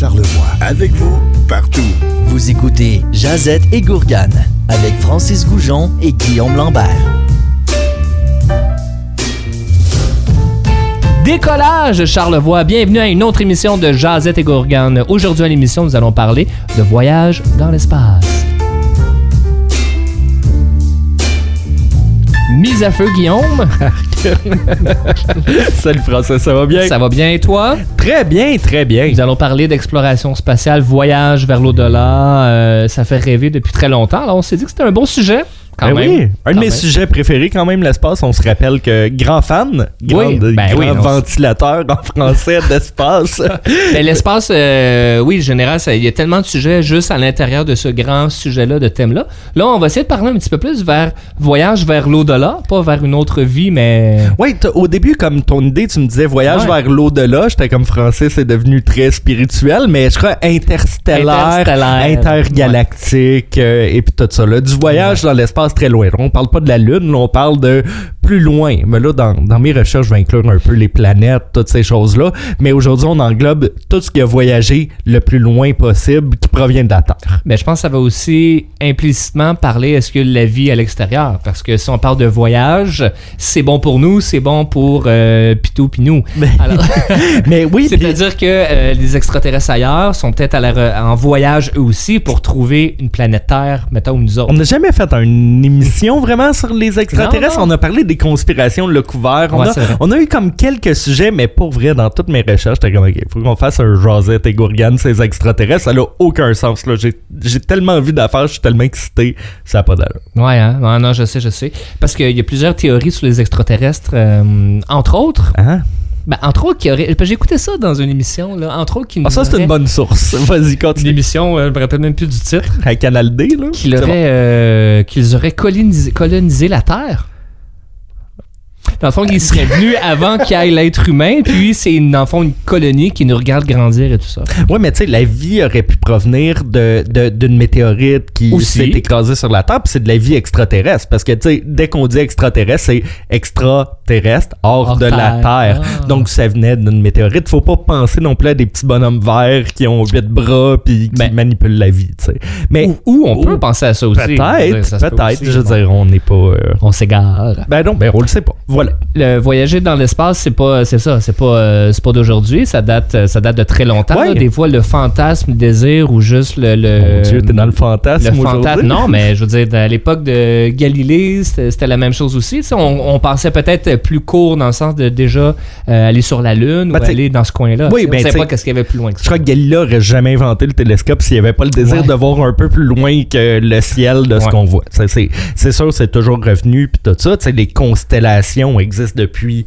Charlevoix. Avec vous, partout. Vous écoutez Jazette et Gourgane avec Francis Goujon et Guillaume Lambert. Décollage Charlevoix, bienvenue à une autre émission de Jazette et Gourgane. Aujourd'hui à l'émission, nous allons parler de voyage dans l'espace. Mise à feu, Guillaume. Salut François, ça va bien? Ça va bien et toi? Très bien, très bien. Nous allons parler d'exploration spatiale, voyage vers l'au-delà. Euh, ça fait rêver depuis très longtemps. Alors on s'est dit que c'était un bon sujet. Quand Ben même. oui, un de mes même. sujets préférés quand même, l'espace. On se rappelle que grand fan, grand, Oui, ben grand oui, non, ventilateur en français d'espace. Ben, l'espace, euh, oui, en général, il y a tellement de sujets juste à l'intérieur de ce grand sujet-là, de thème-là. Là, on va essayer de parler un petit peu plus vers voyage vers l'au-delà, pas vers une autre vie, mais. Oui, au début, comme ton idée, tu me disais voyage Ouais. vers l'au-delà. J'étais comme français, c'est devenu très spirituel, mais je crois interstellaire, Interstellaire, intergalactique, euh, et puis tout ça. Là, du voyage dans l'espace très loin. On parle pas de la Lune, on parle de plus loin. Mais là, dans, dans mes recherches, je vais inclure un peu les planètes, toutes ces choses-là. Mais aujourd'hui, on englobe tout ce qui a voyagé le plus loin possible qui provient de la Terre. Mais je pense que ça va aussi implicitement parler est-ce que la vie à l'extérieur. Parce que si on parle de voyage, c'est bon pour nous, c'est bon pour euh, Pitou Pinou. Alors, Mais oui, c'est-à-dire que euh, les extraterrestres ailleurs sont peut-être en voyage eux aussi pour trouver une planète Terre, mettons, nous autres. On n'a jamais fait une émission vraiment sur les extraterrestres. Non, non. On a parlé des conspirations, le couvert. On, Ouais, a, on a eu comme quelques sujets, mais pour vrai, dans toutes mes recherches, j'étais comme, OK, faut qu'on fasse un Josette et Gourgane, ces extraterrestres. Ça n'a aucun sens. là. J'ai j'ai tellement envie d'affaires, je suis tellement excité. Ça n'a pas d'allure. Ouais, hein? non, non, je sais, je sais. Parce qu'il y a plusieurs théories sur les extraterrestres. euh, entre autres, Hein? ben, entre autres, qui j'ai écouté ça dans une émission, là, entre autres, qui Ah, ça, c'est une bonne source. Vas-y, Une continue. émission, euh, je me rappelle même plus du titre, À Canal D, là. qu'ils auraient, bon. euh, qu'ils auraient colonisé, colonisé la Terre. Dans le fond, ils seraient venus avant qu'il y ait l'être humain, puis c'est, dans le fond, une colonie qui nous regarde grandir et tout ça. Ouais, mais tu sais, la vie aurait pu provenir de, de- d'une météorite qui Aussi. s'est écrasée sur la Terre, puis c'est de la vie extraterrestre. Parce que, tu sais, dès qu'on dit extraterrestre, c'est extraterrestre, hors, Hors de la Terre. Ah. Donc, ça venait d'une météorite. Faut pas penser non plus à des petits bonhommes verts qui ont huit bras puis qui Ben. manipulent la vie, tu sais. Mais Ou, ou on peut penser à ça aussi. Je veux dire, peut-être, peut-être. aussi. Je veux Bon. dire, on n'est pas... euh, On s'égare. Ben non, ben on le sait pas. Voilà. le voyager dans l'espace, c'est pas, c'est ça, c'est pas, euh, c'est pas d'aujourd'hui. Ça date, euh, ça date de très longtemps. Ouais. là. Des fois, le fantasme, le désir ou juste le, le Mon Dieu, t'es dans le fantasme le fantasme. Non, mais je veux dire, à l'époque de Galilée, c'était la même chose aussi. On, on pensait peut-être plus court dans le sens de déjà euh, aller sur la Lune Ben, ou aller dans ce coin-là. Oui, ben, on savait t'sais- pas qu'est-ce qu'il y avait plus loin que Je ça. crois que Galilée aurait jamais inventé le télescope s'il n'y avait pas le désir Ouais. de voir un peu plus loin que le ciel de ce qu'on voit. C'est c'est sûr, c'est toujours revenu, puis tout ça. Tu sais, les constellations existent depuis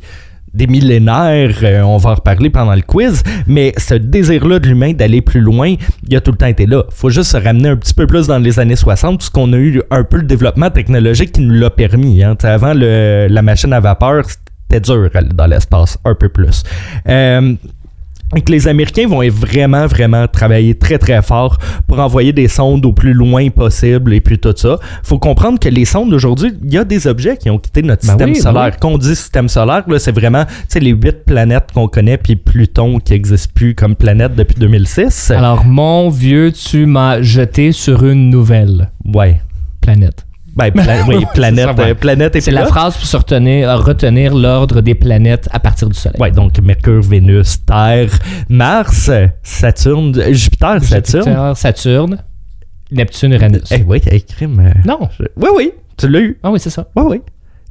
des millénaires, euh, on va en reparler pendant le quiz, mais ce désir-là de l'humain d'aller plus loin, il a tout le temps été là. faut juste se ramener un petit peu plus dans les années 60, puisqu'on a eu un peu le développement technologique qui nous l'a permis. Hein. Avant, la machine à vapeur, c'était dur dans l'espace, un peu plus. Euh, donc les Américains vont vraiment, vraiment travailler très, très fort pour envoyer des sondes au plus loin possible et puis tout ça. faut comprendre que les sondes d'aujourd'hui, il y a des objets qui ont quitté notre Ben système oui, solaire. oui. Quand on dit système solaire, là, c'est vraiment les huit planètes qu'on connaît puis Pluton qui n'existe plus comme planète depuis 2006. Alors, mon vieux, tu m'as jeté sur une nouvelle ouais. planète. Ben, pla- oui, planète, C'est ça, ouais. euh, planète et C'est la phrase pour se retenir, euh, retenir l'ordre des planètes à partir du Soleil. Ouais, donc Mercure, Vénus, Terre, Mars, Saturne, Jupiter, Saturne. Jupiter, Saturne, Neptune, Uranus. Eh oui, eh, crime. euh, Non. je- Oui, oui, tu l'as eu. Ah oui, c'est ça. Oui, oui.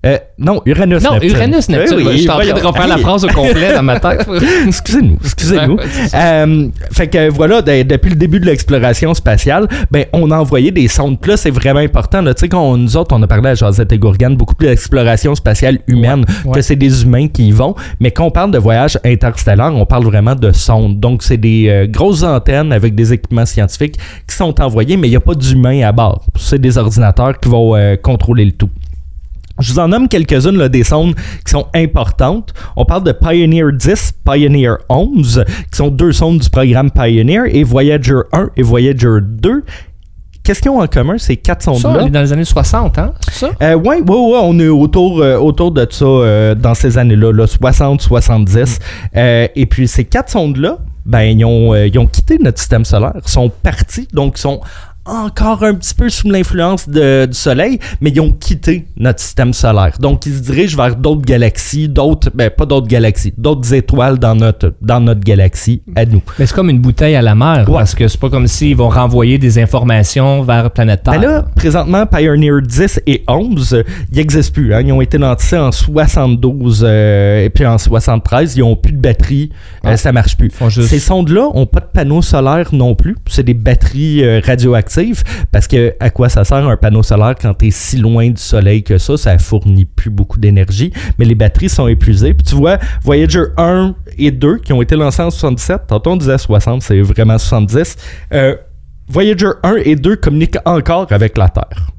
Euh, non, Uranus. Non, Neptune. Uranus, Neptune. Oui, oui, je suis en train de refaire la phrase au complet dans ma tête. Excusez-nous, excusez-nous. Euh, fait que voilà, de- depuis le début de l'exploration spatiale, ben on a envoyé des sondes. Puis Là, c'est vraiment important. là. Tu sais, quand on- nous autres, on a parlé à Josette et Gourgane beaucoup plus d'exploration spatiale humaine, Ouais, ouais. que c'est des humains qui y vont. Mais quand on parle de voyage interstellaire, on parle vraiment de sondes. Donc, c'est des euh, grosses antennes avec des équipements scientifiques qui sont envoyés, mais il n'y a pas d'humains à bord. C'est des ordinateurs qui vont euh, contrôler le tout. Je vous en nomme quelques-unes là, des sondes qui sont importantes. On parle de Pioneer 10, Pioneer 11, qui sont deux sondes du programme Pioneer, et Voyager 1 et Voyager 2. Qu'est-ce qu'ils ont en commun, ces quatre Ça, on sondes-là? est dans les années 60, hein? C'est ça? Euh, ouais, ouais, ouais, on est autour, euh, autour de ça euh, dans ces années-là, là, 60, 70. Euh, et puis ces quatre sondes-là, ben, ils ont, ils ont quitté notre système solaire, sont partis, donc sont encore un petit peu sous l'influence du Soleil, mais ils ont quitté notre système solaire. Donc, ils se dirigent vers d'autres galaxies, d'autres, ben, pas d'autres galaxies, d'autres étoiles dans notre, dans notre galaxie à nous. Mais c'est comme une bouteille à la mer, Ouais. parce que c'est pas comme s'ils vont renvoyer des informations vers Planète Terre. Ben là, présentement, Pioneer 10 et 11, euh, ils n'existent plus. hein. Ils ont été lancés en 72 euh, et puis en 73. Ils n'ont plus de batterie. euh, Ah. ça marche plus. Juste- Ces sondes-là n'ont pas de panneaux solaires non plus. C'est des batteries euh, radioactives parce que à quoi ça sert un panneau solaire quand tu es si loin du soleil que ça? Ça fournit plus beaucoup d'énergie. Mais les batteries sont épuisées. Puis tu vois, Voyager 1 et 2 qui ont été lancés en 77. Tantôt on disait 60, c'est vraiment 70. Euh, Voyager 1 et 2 communiquent encore avec la Terre.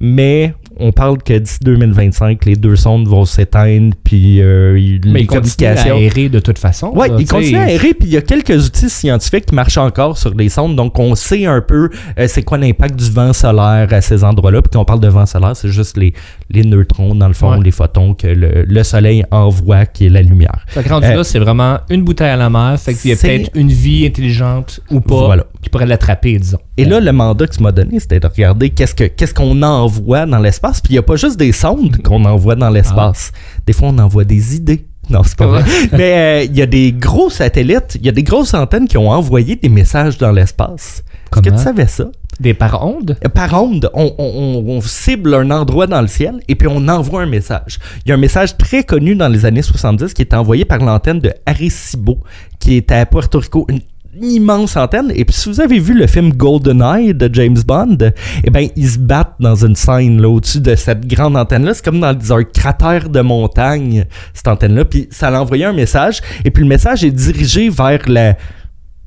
Mais on parle que d'ici 2025, les deux sondes vont s'éteindre, puis euh, il- Mais les ils continuent à de toute façon. Là, ils continuent à aérer, puis il y a quelques outils scientifiques qui marchent encore sur les sondes, donc on sait un peu euh, c'est quoi l'impact du vent solaire à ces endroits-là. Puis quand on parle de vent solaire, c'est juste les, les neutrons, dans le fond, Ouais. les photons que le, le soleil envoie, qui est la lumière. Fait que rendu Euh, là, c'est vraiment une bouteille à la mer. Fait qu'il y a peut-être une vie intelligente ou pas Voilà. qui pourrait l'attraper, disons. Et là, le mandat que tu m'as donné, c'était de regarder qu'est-ce que qu'est-ce qu'on envoie dans l'espace. Puis il n'y a pas juste des sondes qu'on envoie dans l'espace. Des fois, on envoie des idées. Non, c'est pas vrai. Mais euh, il y a des gros satellites, il y a des grosses antennes qui ont envoyé des messages dans l'espace. Est-ce que tu savais ça? Des par ondes? Euh, Par onde, on, on- on- on cible un endroit dans le ciel et puis on envoie un message. Il y a un message très connu dans les années 70 qui est envoyé par l'antenne de Arecibo, qui est à Puerto Rico. Une immense antenne. Et puis, si vous avez vu le film GoldenEye de James Bond, eh ben, ils se battent dans une scène là, au-dessus de cette grande antenne-là. C'est comme dans un cratère de montagne, cette antenne-là. Puis, ça a envoyé un message. Et puis, le message est dirigé vers la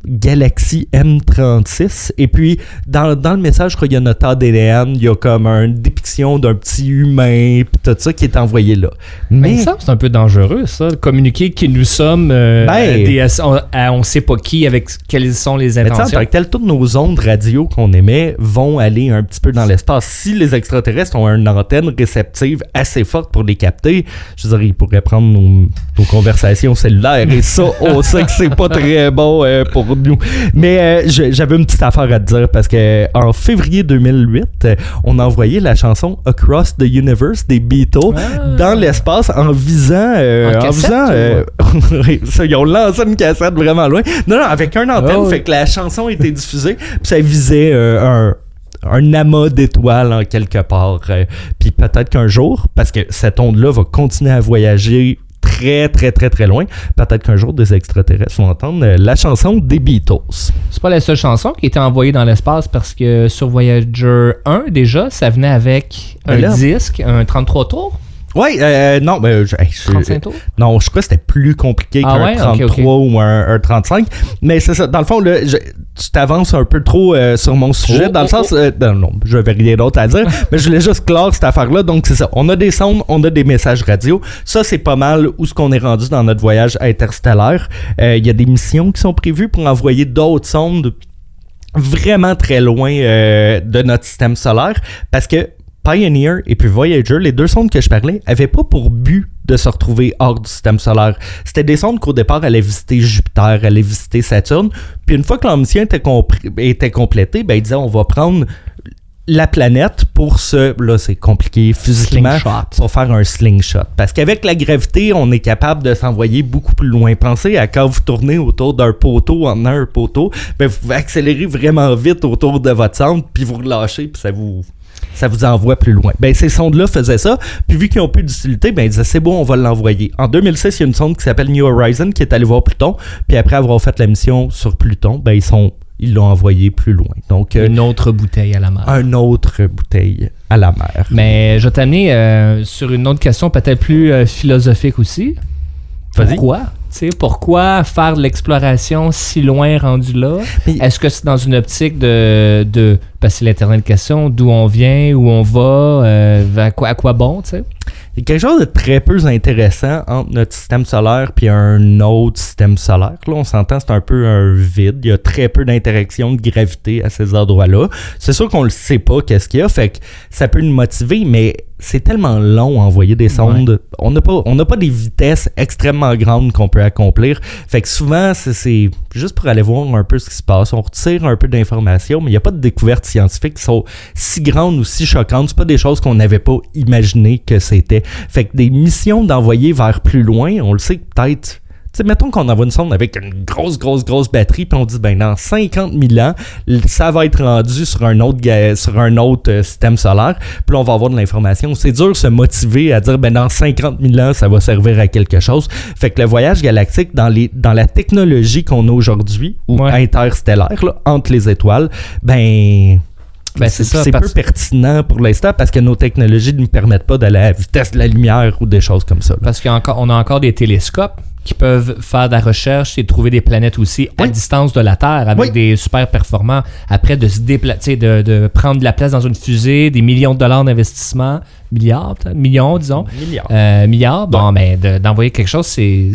galaxie M36. Et puis, dans, dans le message, je crois qu'il y a notre ADN, il y a comme une dépiction d'un petit humain, puis tout ça qui est envoyé là. Mais Mais, ça, c'est un peu dangereux, ça. de Communiquer qui nous sommes, euh, Ben- des- on, à on sait pas qui, avec quelles sont les mais intentions. que tel, toutes nos ondes radio qu'on émet vont aller un petit peu dans l'espace. Si les extraterrestres ont une antenne réceptive assez forte pour les capter, je veux dire, ils pourraient prendre nos, nos conversations cellulaires. Et ça, on sait que c'est pas très bon euh, pour nous. Mais euh, j'avais une petite affaire à te dire parce que en février 2008, euh, on a envoyé la chanson Across the Universe des Beatles Ah. dans l'espace en visant. euh, En en cassette, visant euh, ils ont lancé une cassette vraiment loin. Non, non, avec un antenne, ouais. fait que la chanson était diffusée, puis ça visait euh, un un amas d'étoiles en quelque part. euh, puis peut-être qu'un jour, parce que cette onde-là va continuer à voyager très, très, très, très loin, peut-être qu'un jour, des extraterrestres vont entendre euh, la chanson des Beatles. C'est pas la seule chanson qui était envoyée dans l'espace parce que sur Voyager 1, déjà, ça venait avec un Ben là- disque, un 33 tours, Ouais, euh, non, mais je- hey, je- 35 tours? Non, je crois que c'était plus compliqué Ah qu'un ouais? 33 Ok, ok. ou un, un 35. Mais c'est ça. Dans le fond, là, je- tu t'avances un peu trop euh, sur mon sujet. Oh, dans le oh, sens. euh, non, non, je n'avais rien d'autre à dire. mais je voulais juste clore cette affaire-là. Donc, c'est ça. On a des sondes, on a des messages radio. Ça, c'est pas mal où ce qu'on est rendu dans notre voyage interstellaire. Euh, Il y a des missions qui sont prévues pour envoyer d'autres sondes vraiment très loin euh, de notre système solaire parce que Pioneer et puis Voyager, les deux sondes que je parlais, avaient pas pour but de se retrouver hors du système solaire. C'était des sondes qu'au départ allaient visiter Jupiter, allaient visiter Saturne, puis une fois que mission était, complétée, ben ils disaient on va prendre la planète pour se là c'est compliqué physiquement Slingshot. pour faire un slingshot parce qu'avec la gravité on est capable de s'envoyer beaucoup plus loin pensez à quand vous tournez autour d'un poteau en un poteau ben vous pouvez accélérer vraiment vite autour de votre centre puis vous relâchez puis ça vous ça vous envoie plus loin. Ben, ces sondes-là faisaient ça, puis vu qu'ils ont plus d'utilité, ben, ils disaient c'est bon, on va l'envoyer. En 2006, il y a une sonde qui s'appelle New Horizon qui est allée voir Pluton, puis après avoir fait la mission sur Pluton, ben, ils sont ils l'ont envoyé plus loin. Donc, euh, Une autre bouteille à la mer. un autre bouteille à la mer. Mais je vais t'amener euh, sur une autre question peut-être plus euh, philosophique aussi. Pourquoi? Pourquoi faire de l'exploration si loin rendu là? Est-ce que c'est dans une optique de, de passer l'éternelle question, d'où on vient, où on va, euh, à, quoi, à quoi bon? Il y a quelque chose de très peu intéressant entre notre système solaire puis un autre système solaire. Là, on s'entend, c'est un peu un vide. Il y a très peu d'interaction de gravité à ces endroits-là. C'est sûr qu'on le sait pas qu'est-ce qu'il y a, fait que ça peut nous motiver, mais c'est tellement long à envoyer des sondes. On n'a pas, on n'a pas des vitesses extrêmement grandes qu'on peut accomplir. Fait que souvent, c'est- juste pour aller voir un peu ce qui se passe. On retire un peu d'informations, mais il n'y a pas de découvertes scientifiques qui sont si grandes ou si choquantes. C'est pas des choses qu'on n'avait pas imaginé que c'était. Fait que des missions d'envoyer vers plus loin, on le sait peut-être. Sais, mettons qu'on envoie une sonde avec une grosse, grosse, grosse batterie, puis on dit, ben, dans 50 000 ans, ça va être rendu sur un autre, sur un autre euh, système solaire, puis là, on va avoir de l'information. C'est dur de se motiver à dire, ben, dans 50 000 ans, ça va servir à quelque chose. Fait que le voyage galactique, dans, les, dans la technologie qu'on a aujourd'hui, ou Ouais. interstellaire, là, entre les étoiles, ben. Ben, c'est peu parce- pertinent pour l'instant parce que nos technologies ne nous permettent pas d'aller à la vitesse de la lumière ou des choses comme ça. là. Parce qu'on a encore des télescopes qui peuvent faire de la recherche et trouver des planètes aussi à distance de la Terre avec Oui. des super performants. Après, de se déplacer, de, de prendre de la place dans une fusée, des millions de dollars d'investissement, milliards peut-être, millions disons, Milliards. euh, milliards, bon, ben, de- d'envoyer quelque chose, c'est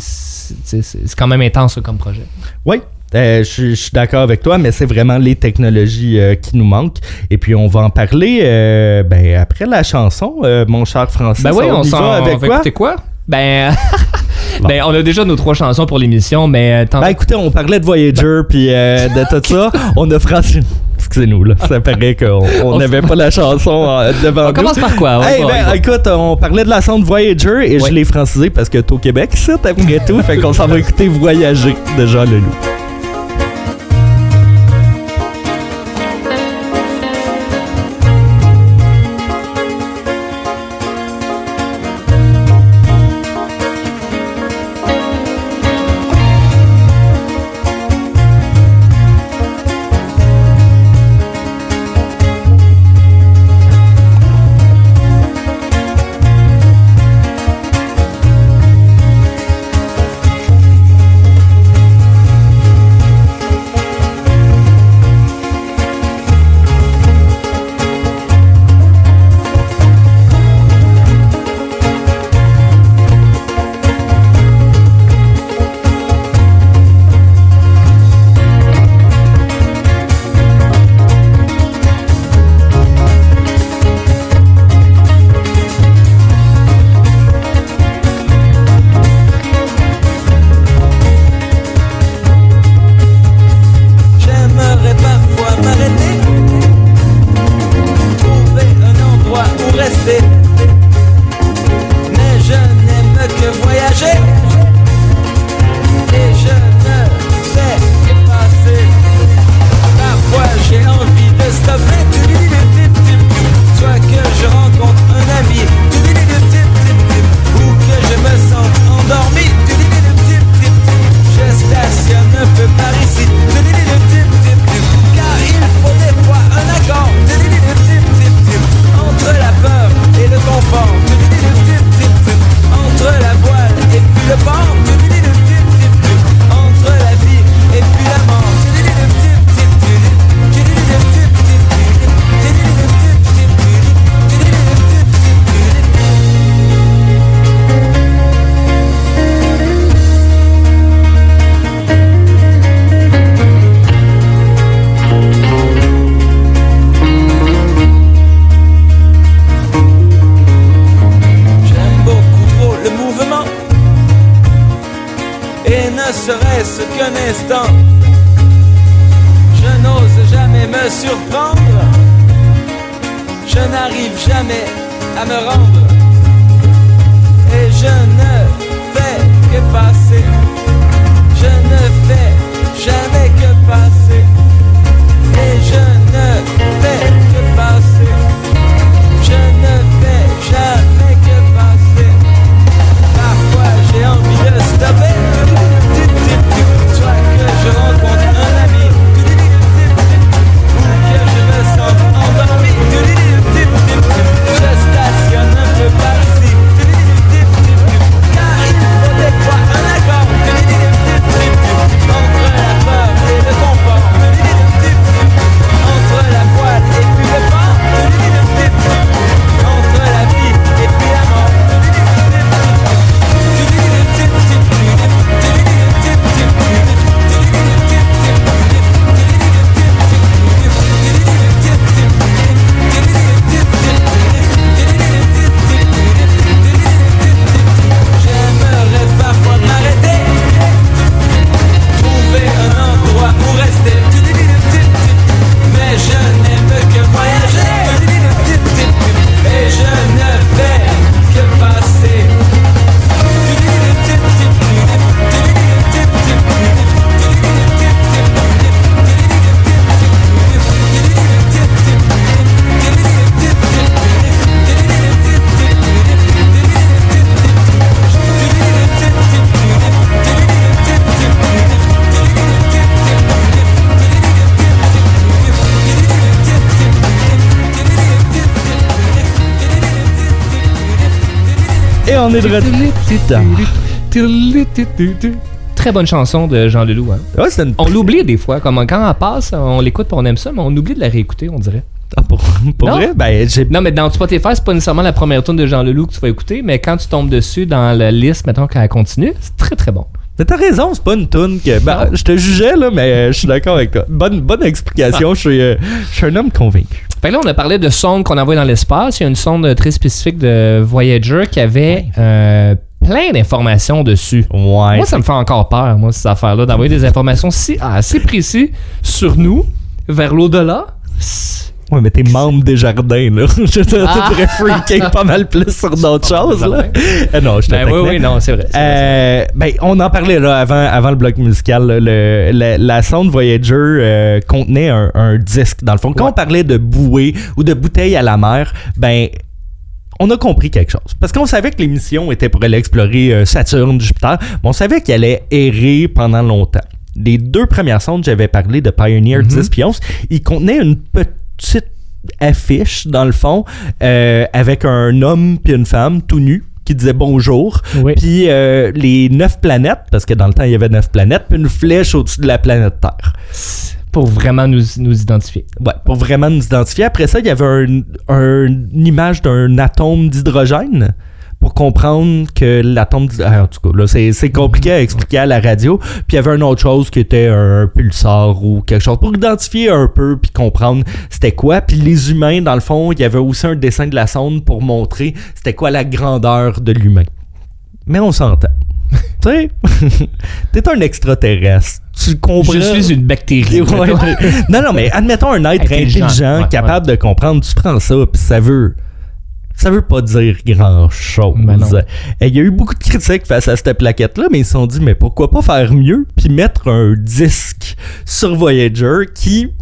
quand même intense comme projet. Oui, euh, je suis- d'accord avec toi, mais c'est vraiment les technologies euh, qui nous manquent. Et puis, on va en parler euh, ben, après la chanson, euh, mon cher Francis. Ben oui, on, s'en va avec on va quoi? écouter quoi? Ben, Bon. ben, on a déjà nos trois chansons pour l'émission, mais Ben écoutez, on parlait de Voyager puis euh, de tout ça. On a Francis. Excusez-nous, là. Ça paraît qu'on on On- n'avait pas la chanson euh, devant on nous. commence par quoi? On Hey, ben, on écoute, on parlait de la sonde Voyager et Ouais. je l'ai francisé parce que t'es au Québec, ça, après tout. fait qu'on s'en va écouter Voyager de Jean Leloup. Très bonne chanson de Jean Leloup. Hein. Ouais, c'est une... On l'oublie des fois. Comme quand on passe, on l'écoute et on aime ça, mais on oublie de la réécouter, on dirait. Ah, pour, pour Non? vrai? Ben. Non, mais dans Spotify, c'est pas nécessairement la première tune de Jean Leloup que tu vas écouter, mais quand tu tombes dessus dans la liste, mettons, quand elle continue, c'est très très bon. Mais t'as raison, c'est pas une toune que... Ben, je te jugeais, là, mais je suis d'accord avec toi. Bonne, bonne explication, je suis, euh, je suis un homme convaincu. Fait que là, on a parlé de sondes qu'on envoie dans l'espace. Il y a une sonde très spécifique de Voyager qui avait euh, plein d'informations dessus. Ouais. Moi, ça me fait encore peur, moi, ces affaires-là, d'envoyer des informations si, assez précises sur nous, vers l'au-delà. Ouais, mais t'es membre des jardins, là. je te Ah. freaker pas mal plus sur d'autres choses, là. Euh, non, je te Ben oui, oui, non, c'est vrai. Euh, ben, on en parlait là avant, avant le bloc musical. là, le- la, la sonde Voyager euh, contenait un, un disque. Dans le fond, quand Ouais. on parlait de bouée ou de bouteille à la mer, ben on a compris quelque chose. Parce qu'on savait que l'émission était pour aller explorer euh, Saturne, Jupiter, mais on savait qu'elle allait errer pendant longtemps. Les deux premières sondes, j'avais parlé de Pioneer Mhm. 10 puis 11, ils contenaient une petite affiche, dans le fond, euh, avec un homme puis une femme tout nus qui disait bonjour. Oui. Puis euh, les neuf planètes, parce que dans le temps, il y avait neuf planètes, puis une flèche au-dessus de la planète Terre. Pour vraiment nous, nous identifier. Ouais, pour vraiment nous identifier. Après ça, il y avait un, un- une image d'un atome d'hydrogène pour comprendre que l'atome ah, en tout cas là c'est, compliqué à expliquer à la radio. Puis il y avait une autre chose qui était un pulsar ou quelque chose pour identifier un peu puis comprendre c'était quoi. Puis les humains dans le fond il y avait aussi un dessin de la sonde pour montrer c'était quoi la grandeur de l'humain. Mais on s'entend tu sais t'es un extraterrestre tu comprends Je suis une bactérie. Ouais, non, non, mais admettons un être Intelligent. intelligent, Ouais, capable de comprendre. Tu prends ça, puis ça veut. Ça veut pas dire grand chose. Ben. Il y a eu beaucoup de critiques face à cette plaquette-là, mais ils se sont dit, mais pourquoi pas faire mieux, puis mettre un disque sur Voyager qui,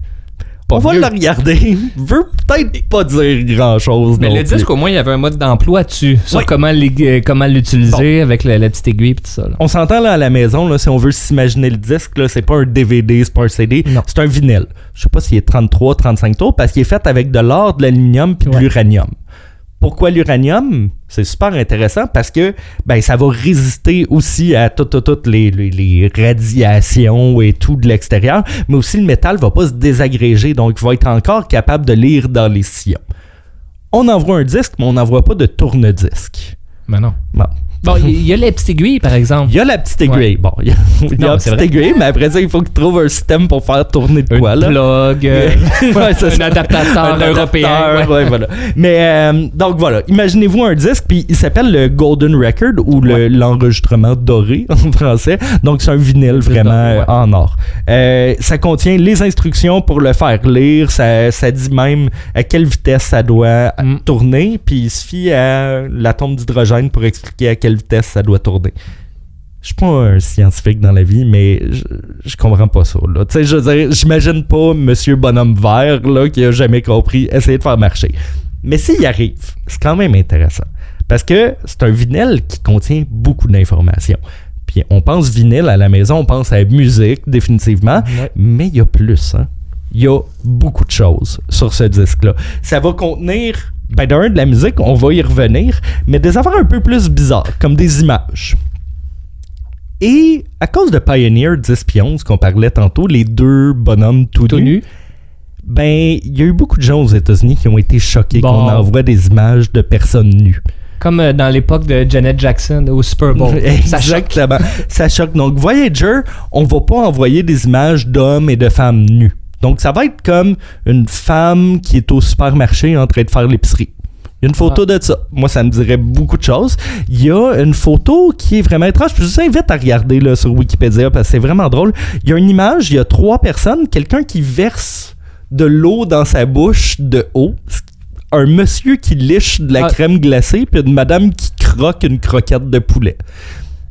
Pas on va le regarder, veut peut-être pas dire grand chose. Mais le plus. disque, au moins, il y avait un mode d'emploi dessus, sur Oui. comment euh, comment l'utiliser avec la, la petite aiguille et tout ça. là. On s'entend là à la maison, là, si on veut s'imaginer le disque, là, c'est pas un DVD, c'est pas un CD, Non. c'est un vinyle. Je sais pas s'il est 33, 35 tours, parce qu'il est fait avec de l'or, de l'aluminium puis de Ouais. l'uranium. Pourquoi l'uranium? C'est super intéressant parce que ben, ça va résister aussi à toutes toutes- toutes les, les- les radiations et tout de l'extérieur, mais aussi le métal va pas se désagréger, donc il va être encore capable de lire dans les sillons. On envoie un disque, mais on n'envoie pas de tourne-disque. Mais non. Bon. Bon, il y, a les petites aiguilles, par exemple. Il y a la petite aiguille. Bon, il y a, Non, la petite aiguille, mais après ça, il faut qu'il trouve un système pour faire tourner de quoi, là. plug, euh, Ouais, c'est un ça. adaptateur Un européen. ouais. voilà. Mais euh, donc voilà, imaginez-vous un disque, puis il s'appelle le Golden Record ou le- l'enregistrement doré en français. Donc c'est un vinyle vraiment euh, en or. Euh, ça contient les instructions pour le faire lire. Ça, ça dit même à quelle vitesse ça doit Mm. tourner, puis il suffit à l'atome d'hydrogène pour expliquer à quelle vitesse ça doit tourner. Je suis pas un scientifique dans la vie, mais je, je comprends pas ça. Là. Je j'imagine pas Monsieur Bonhomme Vert là, qui a jamais compris essayer de faire marcher. Mais s'il y arrive, c'est quand même intéressant. Parce que c'est un vinyle qui contient beaucoup d'informations. Puis on pense vinyle à la maison, on pense à musique, définitivement. Ouais. Mais il y a plus, hein. Il y a beaucoup de choses sur ce disque-là. Ça va contenir, ben d'un, de la musique, on va y revenir, mais des affaires un peu plus bizarres, comme des images. Et à cause de Pioneer 10 puis 11 qu'on parlait tantôt, les deux bonhommes tout, Tout nus, nu. ben il y a eu beaucoup de gens aux États-Unis qui ont été choqués Bon. qu'on envoie des images de personnes nues. Comme euh, dans l'époque de Janet Jackson au Super Bowl. Ça choque. Exactement. Ça choque. Donc, Voyager, on va pas envoyer des images d'hommes et de femmes nus. Donc, ça va être comme une femme qui est au supermarché en train de faire l'épicerie. Il y a une photo de ça. Moi, ça me dirait beaucoup de choses. Il y a une photo qui est vraiment étrange. Je vous invite à regarder là, sur Wikipédia parce que c'est vraiment drôle. Il y a une image, il y a trois personnes, quelqu'un qui verse de l'eau dans sa bouche de haut. Un monsieur qui liche de la Ah. crème glacée, puis une madame qui croque une croquette de poulet.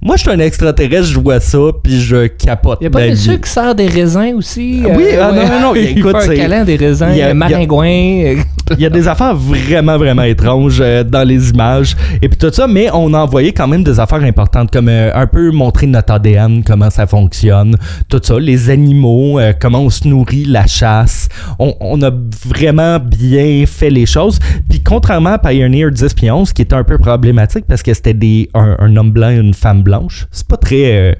Moi, je suis un extraterrestre, je vois ça, puis je capote. Il y a pas monsieur qui sert des raisins aussi. Oui, ah, non, non, non, il écoute, fait un câlin des raisins, il y a- euh, maringouin. Euh, Il y a des affaires vraiment, vraiment étranges euh, dans les images et puis tout ça, mais on a envoyé quand même des affaires importantes, comme euh, un peu montrer notre ADN, comment ça fonctionne, tout ça, les animaux, euh, comment on se nourrit, la chasse. On, on a vraiment bien fait les choses. Puis contrairement à Pioneer 10 puis 11, qui était un peu problématique parce que c'était des un, un homme blanc et une femme blanche, c'est pas très...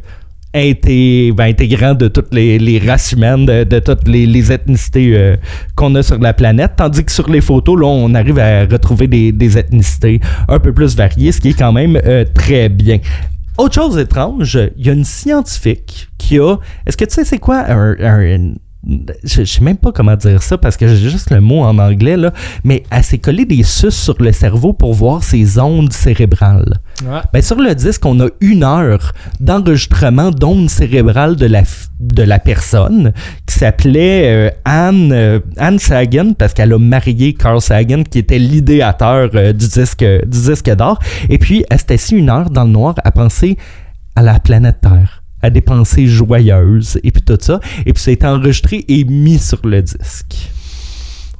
inté- ben, intégrant de toutes les, les races humaines, de, de toutes les, les ethnicités euh, qu'on a sur la planète. Tandis que sur les photos, là, on arrive à retrouver des, des ethnicités un peu plus variées, ce qui est quand même euh, très bien. Autre chose étrange, il y a une scientifique qui a. Est-ce que tu sais c'est quoi un. un- je, je sais même pas comment dire ça parce que j'ai juste le mot en anglais là, mais elle s'est collée des suces sur le cerveau pour voir ses ondes cérébrales. Ouais. Ben, sur le disque, on a une heure d'enregistrement d'ondes cérébrales de la, de la personne qui s'appelait euh, Anne, euh, Anne Sagan parce qu'elle a marié Carl Sagan qui était l'idéateur euh, du disque, du disque d'or. Et puis, elle s'est assise une heure dans le noir à penser à la planète Terre à des pensées joyeuses et puis tout ça. Et puis ça a été enregistré et mis sur le disque.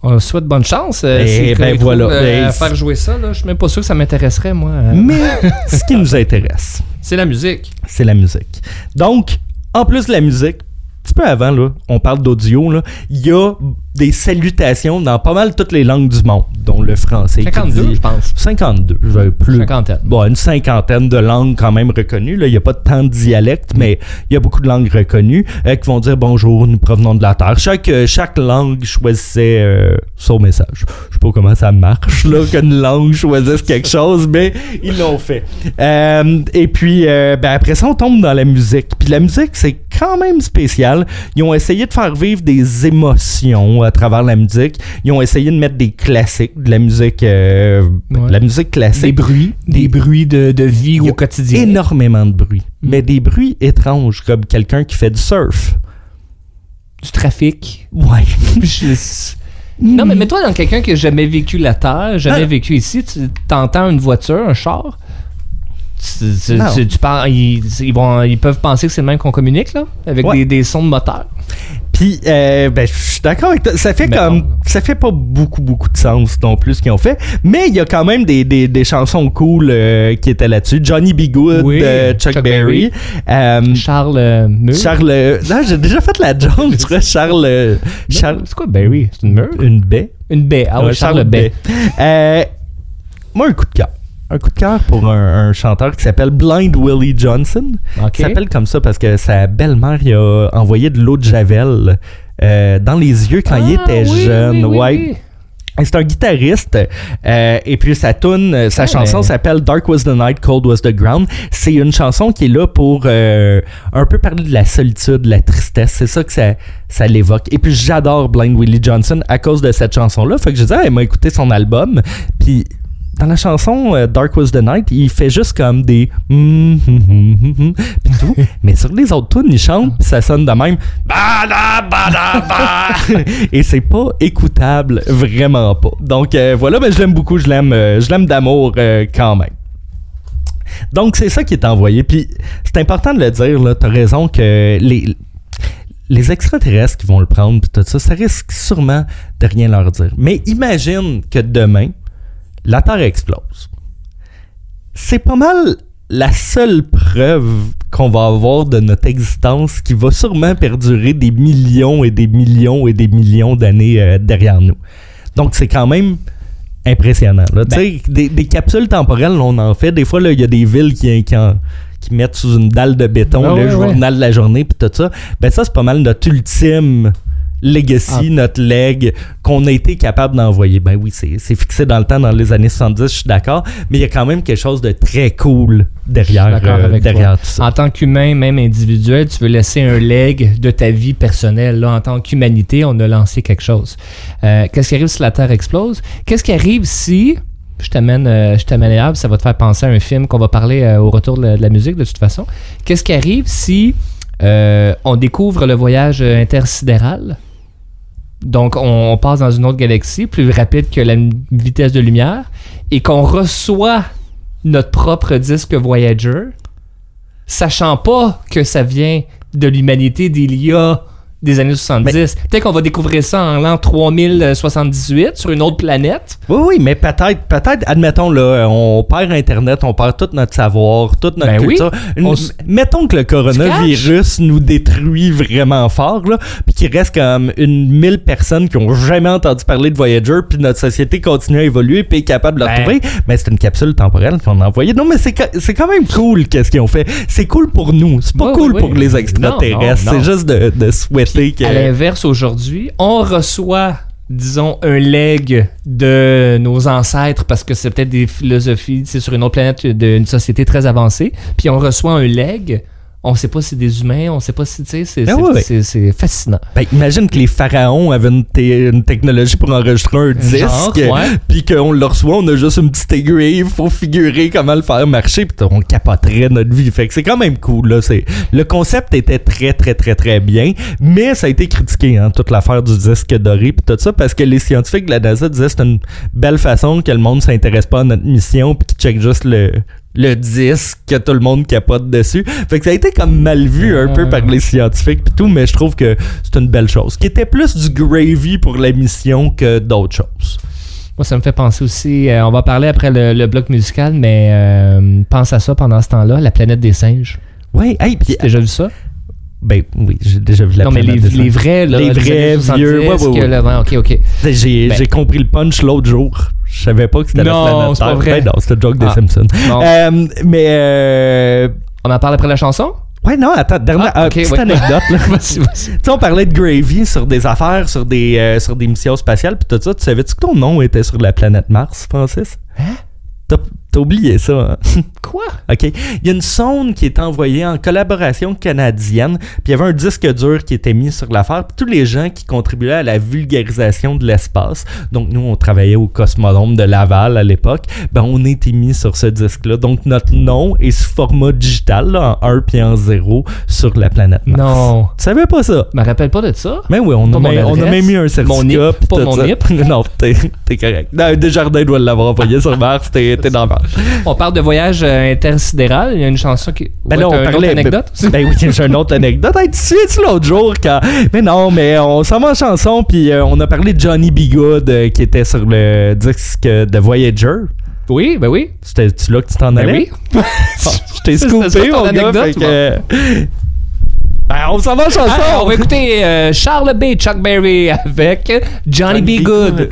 On souhaite bonne chance. euh, Eh si ben voilà. euh, Ben, à faire jouer ça, là. je suis même pas sûr que ça m'intéresserait, moi. euh. Mais ce qui nous intéresse, C'est la musique. c'est la musique. Donc, en plus de la musique, petit peu avant, là, on parle d'audio, il y a des salutations dans pas mal toutes les langues du monde, dont le français. qui 52, dit- je pense. 52, je vais plus. Cinquantaine. Bon, une cinquantaine de langues quand même reconnues. Là. Il n'y a pas tant de dialectes, mais il y a beaucoup de langues reconnues euh, qui vont dire bonjour, nous provenons de la Terre. Chaque, euh, chaque langue choisissait euh, son message. Je sais pas comment ça marche, là, qu'une langue choisisse quelque chose, mais ils l'ont fait. Et puis, ben, après ça, on tombe dans la musique. Puis la musique, c'est quand même spécial. Ils ont essayé de faire vivre des émotions à travers la musique. Ils ont essayé de mettre des classiques, de la musique, euh, Ouais. de la musique classique. Des bruits. Des bruits de, de vie au quotidien. énormément de bruit. Mm. Mais des bruits étranges, comme quelqu'un qui fait du surf. Du trafic. Ouais. Je- Non, mais mets-toi dans quelqu'un qui a jamais vécu la Terre, jamais Ah. vécu ici. Tu entends une voiture, un char. Tu, tu- Non. tu- tu parles- ils, ils vont, ils peuvent penser que c'est le même qu'on communique, là, avec Ouais. des, des sons de moteur. Puis, euh, ben, je suis d'accord avec toi. Ça fait Mais comme. Ça fait pas beaucoup, beaucoup de sens non plus ce qu'ils ont fait. Mais il y a quand même des, des, des chansons cool euh, qui étaient là-dessus. Johnny B. Good Oui, de Chuck, Chuck Berry. Euh, Charles euh, Mur. Charles. euh, Non, j'ai déjà fait la joke, tu vois. Charles. euh, Charles. C'est quoi Berry? C'est une mur Une baie. Une baie. Ah ouais, Ouais, Charles, Baie. Euh, moi, un coup de cœur. Un coup de cœur pour un, un chanteur qui s'appelle Blind Willie Johnson. Ok. Il s'appelle comme ça parce que sa belle-mère il a envoyé de l'eau de Javel euh, dans les yeux quand il Ah, était oui, jeune. oui, ouais. oui. C'est un guitariste euh, et puis sa tune, euh, sa chanson s'appelle Dark Was the Night, Cold Was the Ground. C'est une chanson qui est là pour euh, un peu parler de la solitude, de la tristesse. C'est ça que ça, ça l'évoque. Et puis j'adore Blind Willie Johnson à cause de cette chanson-là. Fait que je disais, ah, elle m'a écouté son album. Puis dans la chanson euh, Dark Was the Night, il fait juste comme des hum, hum, hum, puis tout. Mais sur les autres tunes, il chante, puis ça sonne de même. Ba, da, ba, da, ba. Et c'est pas écoutable, vraiment pas. Donc euh, voilà, ben, je l'aime beaucoup, je l'aime, euh, je l'aime d'amour quand même. Donc c'est ça qui est envoyé. Puis c'est important de le dire, là, t'as raison que les, les extraterrestres qui vont le prendre, puis tout ça, ça risque sûrement de rien leur dire. Mais imagine que demain, la Terre explose. C'est pas mal la seule preuve qu'on va avoir de notre existence qui va sûrement perdurer des millions et des millions et des millions d'années euh, derrière nous. Donc c'est quand même impressionnant. là. Sais, des, des capsules temporelles, on en fait. Des fois, il y a des villes qui, qui, en- qui mettent sous une dalle de béton Ah le ouais, ouais. journal de la journée puis tout ça. Ben ça, c'est pas mal notre ultime legacy, Ah. notre leg qu'on a été capable d'envoyer. Ben oui, c'est fixé dans le temps, dans les années 70, je suis d'accord, mais il y a quand même quelque chose de très cool derrière, euh, avec derrière tout ça. En tant qu'humain, même individuel, tu veux laisser un leg de ta vie personnelle. Là, en tant qu'humanité, on a lancé quelque chose. Euh, Qu'est-ce qui arrive si la Terre explose? Qu'est-ce qui arrive si... Je t'amène, euh, je t'amène ça va te faire penser à un film qu'on va parler euh, au retour de la, de la musique, de toute façon. Qu'est-ce qui arrive si euh, on découvre le voyage intersidéral? Donc, on, passe dans une autre galaxie plus rapide que la vitesse de lumière et qu'on reçoit notre propre disque Voyager, sachant pas que ça vient de l'humanité d'il des années 70. Peut-être qu'on va découvrir ça en l'an 3078 sur une autre planète. Oui, oui, mais peut-être, peut-être, admettons, là, on perd Internet, on perd tout notre savoir, toute notre Ben oui. culture. Une- On s- mettons que le coronavirus nous détruit vraiment fort, là, puis qu'il reste comme une mille personnes qui ont jamais entendu parler de Voyager, puis notre société continue à évoluer, puis est capable de le Ben. retrouver. Mais c'est une capsule temporelle qu'on a envoyée. Non, mais c'est, c'est quand même cool qu'est-ce qu'ils ont fait. C'est cool pour nous. C'est pas cool oui, pour les extraterrestres. Non, non, C'est juste de, de que. À l'inverse, aujourd'hui, on reçoit, disons, un leg de nos ancêtres parce que c'est peut-être des philosophies, c'est sur une autre planète d'une société très avancée. Puis on reçoit un leg. On sait pas si c'est des humains, on sait pas si, tu sais, c'est, Ah fascinant. Ben, imagine que les pharaons avaient une, technologie pour enregistrer un disque, puis qu'on le reçoit, on a juste une petite aiguille pour figurer comment le faire marcher, puis on capoterait notre vie. Fait que c'est quand même cool. Là. C'est, le concept était très, très, très, très bien, mais ça a été critiqué, hein, toute l'affaire du disque doré, puis tout ça, parce que les scientifiques de la NASA disaient que c'est une belle façon que le monde s'intéresse pas à notre mission, puis qu'ils check juste le le disque que tout le monde capote dessus. Fait que ça a été comme mal vu un peu par les scientifiques pis tout, mais je trouve que c'est une belle chose. Qui était plus du gravy pour la mission que d'autres choses. Moi, ça me fait penser aussi, euh, on va parler après le, le bloc musical, mais euh, pense à ça pendant ce temps-là, la planète des singes. Ouais, hey, pis, T'as déjà vu ça? Ben oui, j'ai déjà vu la non, mais les, vrais, là. Les vrais, années 70, vieux, ouais, ouais, que ouais. vent- ok, ok. J'ai Ben- compris le punch l'autre jour. Je savais pas que c'était la Non, planète c'est pas Terre. vrai. Ben non, c'était le joke des Ah. Simpsons. Euh, mais euh, on en parle après la chanson? ouais, non, attends, dernière Ah, euh, petite ouais. anecdote là. Vas-y, vas-y. Tu sais, on parlait de gravy sur des affaires, sur des, euh, sur des missions spatiales, puis tout ça. Tu savais-tu que ton nom était sur la planète Mars, Francis? Hein? T'as, oublié ça, hein? Quoi? OK. Il y a une sonde qui est envoyée en collaboration canadienne, puis il y avait un disque dur qui était mis sur l'affaire, puis tous les gens qui contribuaient à la vulgarisation de l'espace, donc nous, on travaillait au Cosmodrome de Laval à l'époque, ben on a été mis sur ce disque-là. Donc notre nom est sous format digital, là, en 1 puis en 0, sur la planète Mars. Non. Tu savais pas ça? Je me rappelle pas de ça. Mais oui, on a, mon même, on a adresse, même mis un mon certificat. NIP, pis pas mon. NIP. non, t'es, correct. Desjardins doit l'avoir envoyé sur Mars, t'es, t'es dans Mars. On parle de voyage euh, intersidéral. Il y a une chanson qui. Ben là, on une parlait. anecdote? Ben, ben oui, j'ai une autre anecdote. Hey, tu sais, l'autre jour, quand. Mais non, mais on s'en va en chanson, puis euh, on a parlé de Johnny B. Good euh, qui était sur le disque de Voyager. Oui, ben oui. C'était-tu là que tu t'en Ben allais? oui. Bon, je t'ai scoopé, mon gars. anecdote, Fait que, Ben, on s'en va en chanson. Ah, on va écouter euh, Charles B. Chuck Berry avec Johnny, Johnny B. Good.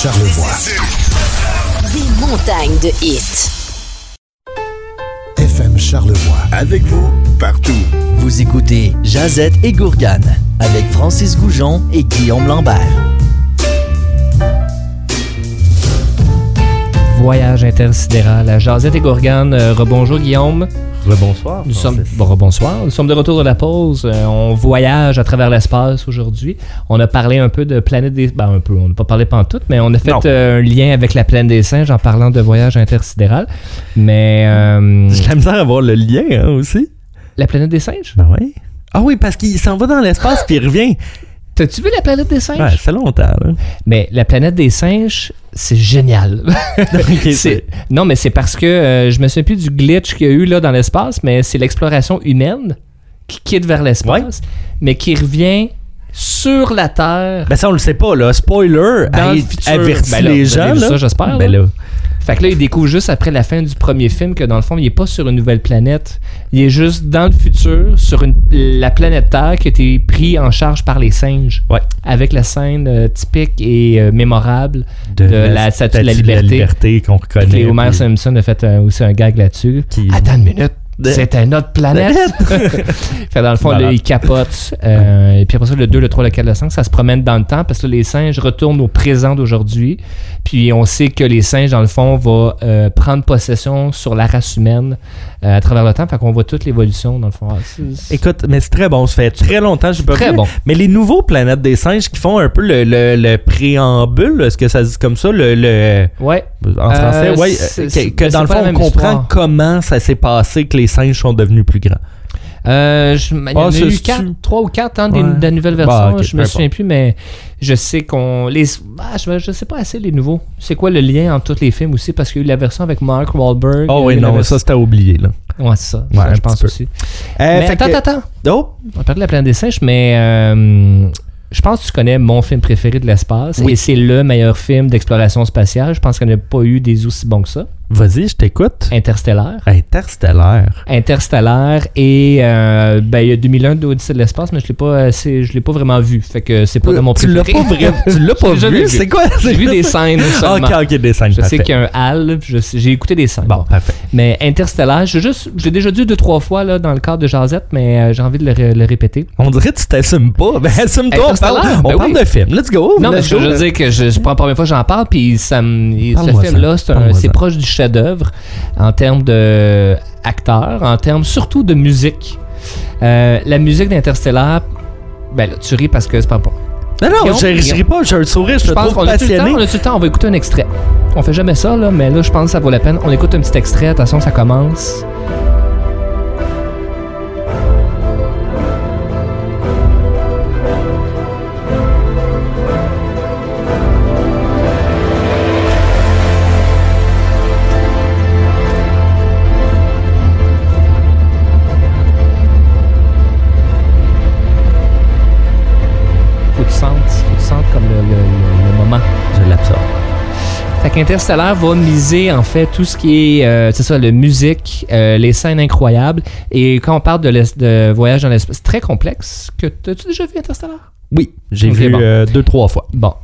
Charlevoix. Des montagnes de hits. FM Charlevoix. Avec vous, partout. Vous écoutez Jazette et Gourgane avec Francis Goujon et Guillaume Lambert. Voyage intersidéral à Jazette et Gourgane. Euh, rebonjour Guillaume. Bonsoir. Nous sommes bon, rebonsoir. Nous sommes de retour de la pause. Euh, on voyage à travers l'espace aujourd'hui. On a parlé un peu de planète des ben, un peu, on n'a pas parlé pantoute, mais on a fait euh, un lien avec la planète des singes en parlant de voyage intersidéral. Mais euh, J'ai la misère à voir le lien hein, aussi. la planète des singes? Ben oui. Ah oui, parce qu'il s'en va dans l'espace puis il revient. T'as-tu vu la planète des singes? Ouais, ça fait longtemps. Là. Mais la planète des singes, c'est génial. Non, mais c'est parce que euh, je me souviens plus du glitch qu'il y a eu là dans l'espace, mais c'est l'exploration humaine qui quitte vers l'espace, mais qui revient sur la Terre. Ben ça, on le sait pas, là. Spoiler, Dans le futur. Ben là, les gens, vu là. ça, j'espère, Ben là. Fait que là, il découvre juste après la fin du premier film que dans le fond, il est pas sur une nouvelle planète. Il est juste dans le futur, sur une, la planète Terre qui a été pris en charge par les singes. Ouais. Avec la scène euh, typique et euh, mémorable De, la statue de la liberté. qu'on Puis reconnaît. Homer puis- Simpson a fait euh, aussi un gag là-dessus. Qui- Attends une minute. De- C'est une autre planète. fait dans le fond, là, Malade. il capote. euh, et puis après ça, le 2, le 3, le 4, le 5, ça se promène dans le temps parce que là, les singes retournent au présent d'aujourd'hui. Puis on sait que les singes, dans le fond, vont euh, prendre possession sur la race humaine euh, à travers le temps. Fait qu'on voit toute l'évolution, dans le fond. Ah, Écoute, mais c'est très bon. Ça fait très longtemps que j'ai pas très vu. bon. Mais les nouveaux planètes des singes qui font un peu le, le, le préambule, est-ce que ça se dit comme ça, le, le- Ouais. en français, ouais, c'est- euh, c'est- que, que dans le fond, on comprend histoire. comment ça s'est passé que les singes sont devenus plus grands. Euh, je, il y en Ah, a eu quatre, trois ou quatre hein, des, Ouais. de la nouvelle version. Bah, ok, je me importe. souviens plus, mais je sais qu'on. les ah, je, je sais pas assez les nouveaux. C'est quoi le lien entre tous les films aussi? Parce qu'il y a eu la version avec Mark Wahlberg. Oh oui, non, version- ça c'était oublié, là. Ouais, c'est ça. Ouais, je pense peu. aussi. Euh, mais fait attends, que- attends. Oh, On parle de la planète des singes, mais euh, je pense que tu connais mon film préféré de l'espace. Oui. Et c'est le meilleur film d'exploration spatiale. Je pense qu'il n'y a pas eu des aussi bons que ça. Vas-y, je t'écoute. Interstellaire. Interstellaire. Interstellaire et euh, ben, il y a 2001 d'Odyssée de l'espace, mais je l'ai pas assez- je l'ai pas vraiment vu. Fait que c'est pas de mon tu l'as préféré. pas vraiment, tu l'as pas vu, vu. c'est quoi? J'ai vu des scènes seulement. ok, ok, des scènes, Je sais parfait. qu'il y a un hall, je sais- j'ai écouté des scènes. Bon, parfait. Mais Interstellaire, j'ai juste, j'ai déjà dit deux trois fois là dans le cadre de Jazette, mais euh, j'ai envie de le, ré- le répéter. On dirait que tu t'assumes pas. Ben, assume-toi, on parle, on ben parle oui. de film. Let's go. Non, mais je veux dire que je, c'est pas la première fois j'en parle, puis ça me- ce film-là, ça. c'est, proche du chef-d'œuvre en termes de acteurs, en termes surtout de musique. Euh, la musique d'Interstellar, ben là, tu ris parce que c'est pas bon. Non, non, je je ris pas, j'ai un sourire, je Je pense trouve a le temps, passionné. on a tout le temps, on va écouter un extrait. On fait jamais ça, là, mais là, je pense que ça vaut la peine. On écoute un petit extrait, attention, ça commence. Fait qu'Interstellar va miser en fait tout ce qui est, euh, c'est ça, la musique, euh, les scènes incroyables. Et quand on parle de, voyage dans l'espace, c'est très complexe. Que t'as-tu déjà vu Interstellar? Oui, j'ai vu bon. euh, deux, trois fois. Bon.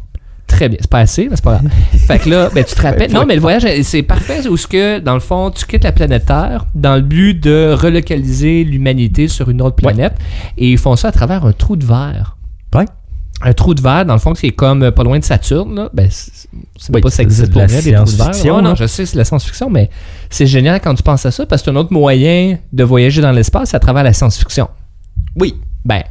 Très bien. C'est pas assez, mais c'est pas grave. fait que là, ben, tu te rappelles. Non, mais le voyage, c'est parfait où ce que, dans le fond, tu quittes la planète Terre dans le but de relocaliser l'humanité sur une autre planète. Et ils font ça à travers un trou de verre. Ouais. Un trou de verre, dans le fond, qui est comme euh, pas loin de Saturne. Là. Ben, c'est c'est Oui, pas ça c'est- existe c'est pour vrai, des trous de verre. non, je sais, c'est de la science-fiction, mais c'est génial quand tu penses à ça parce que c'est un autre moyen de voyager dans l'espace à travers la science-fiction. Oui. Ben,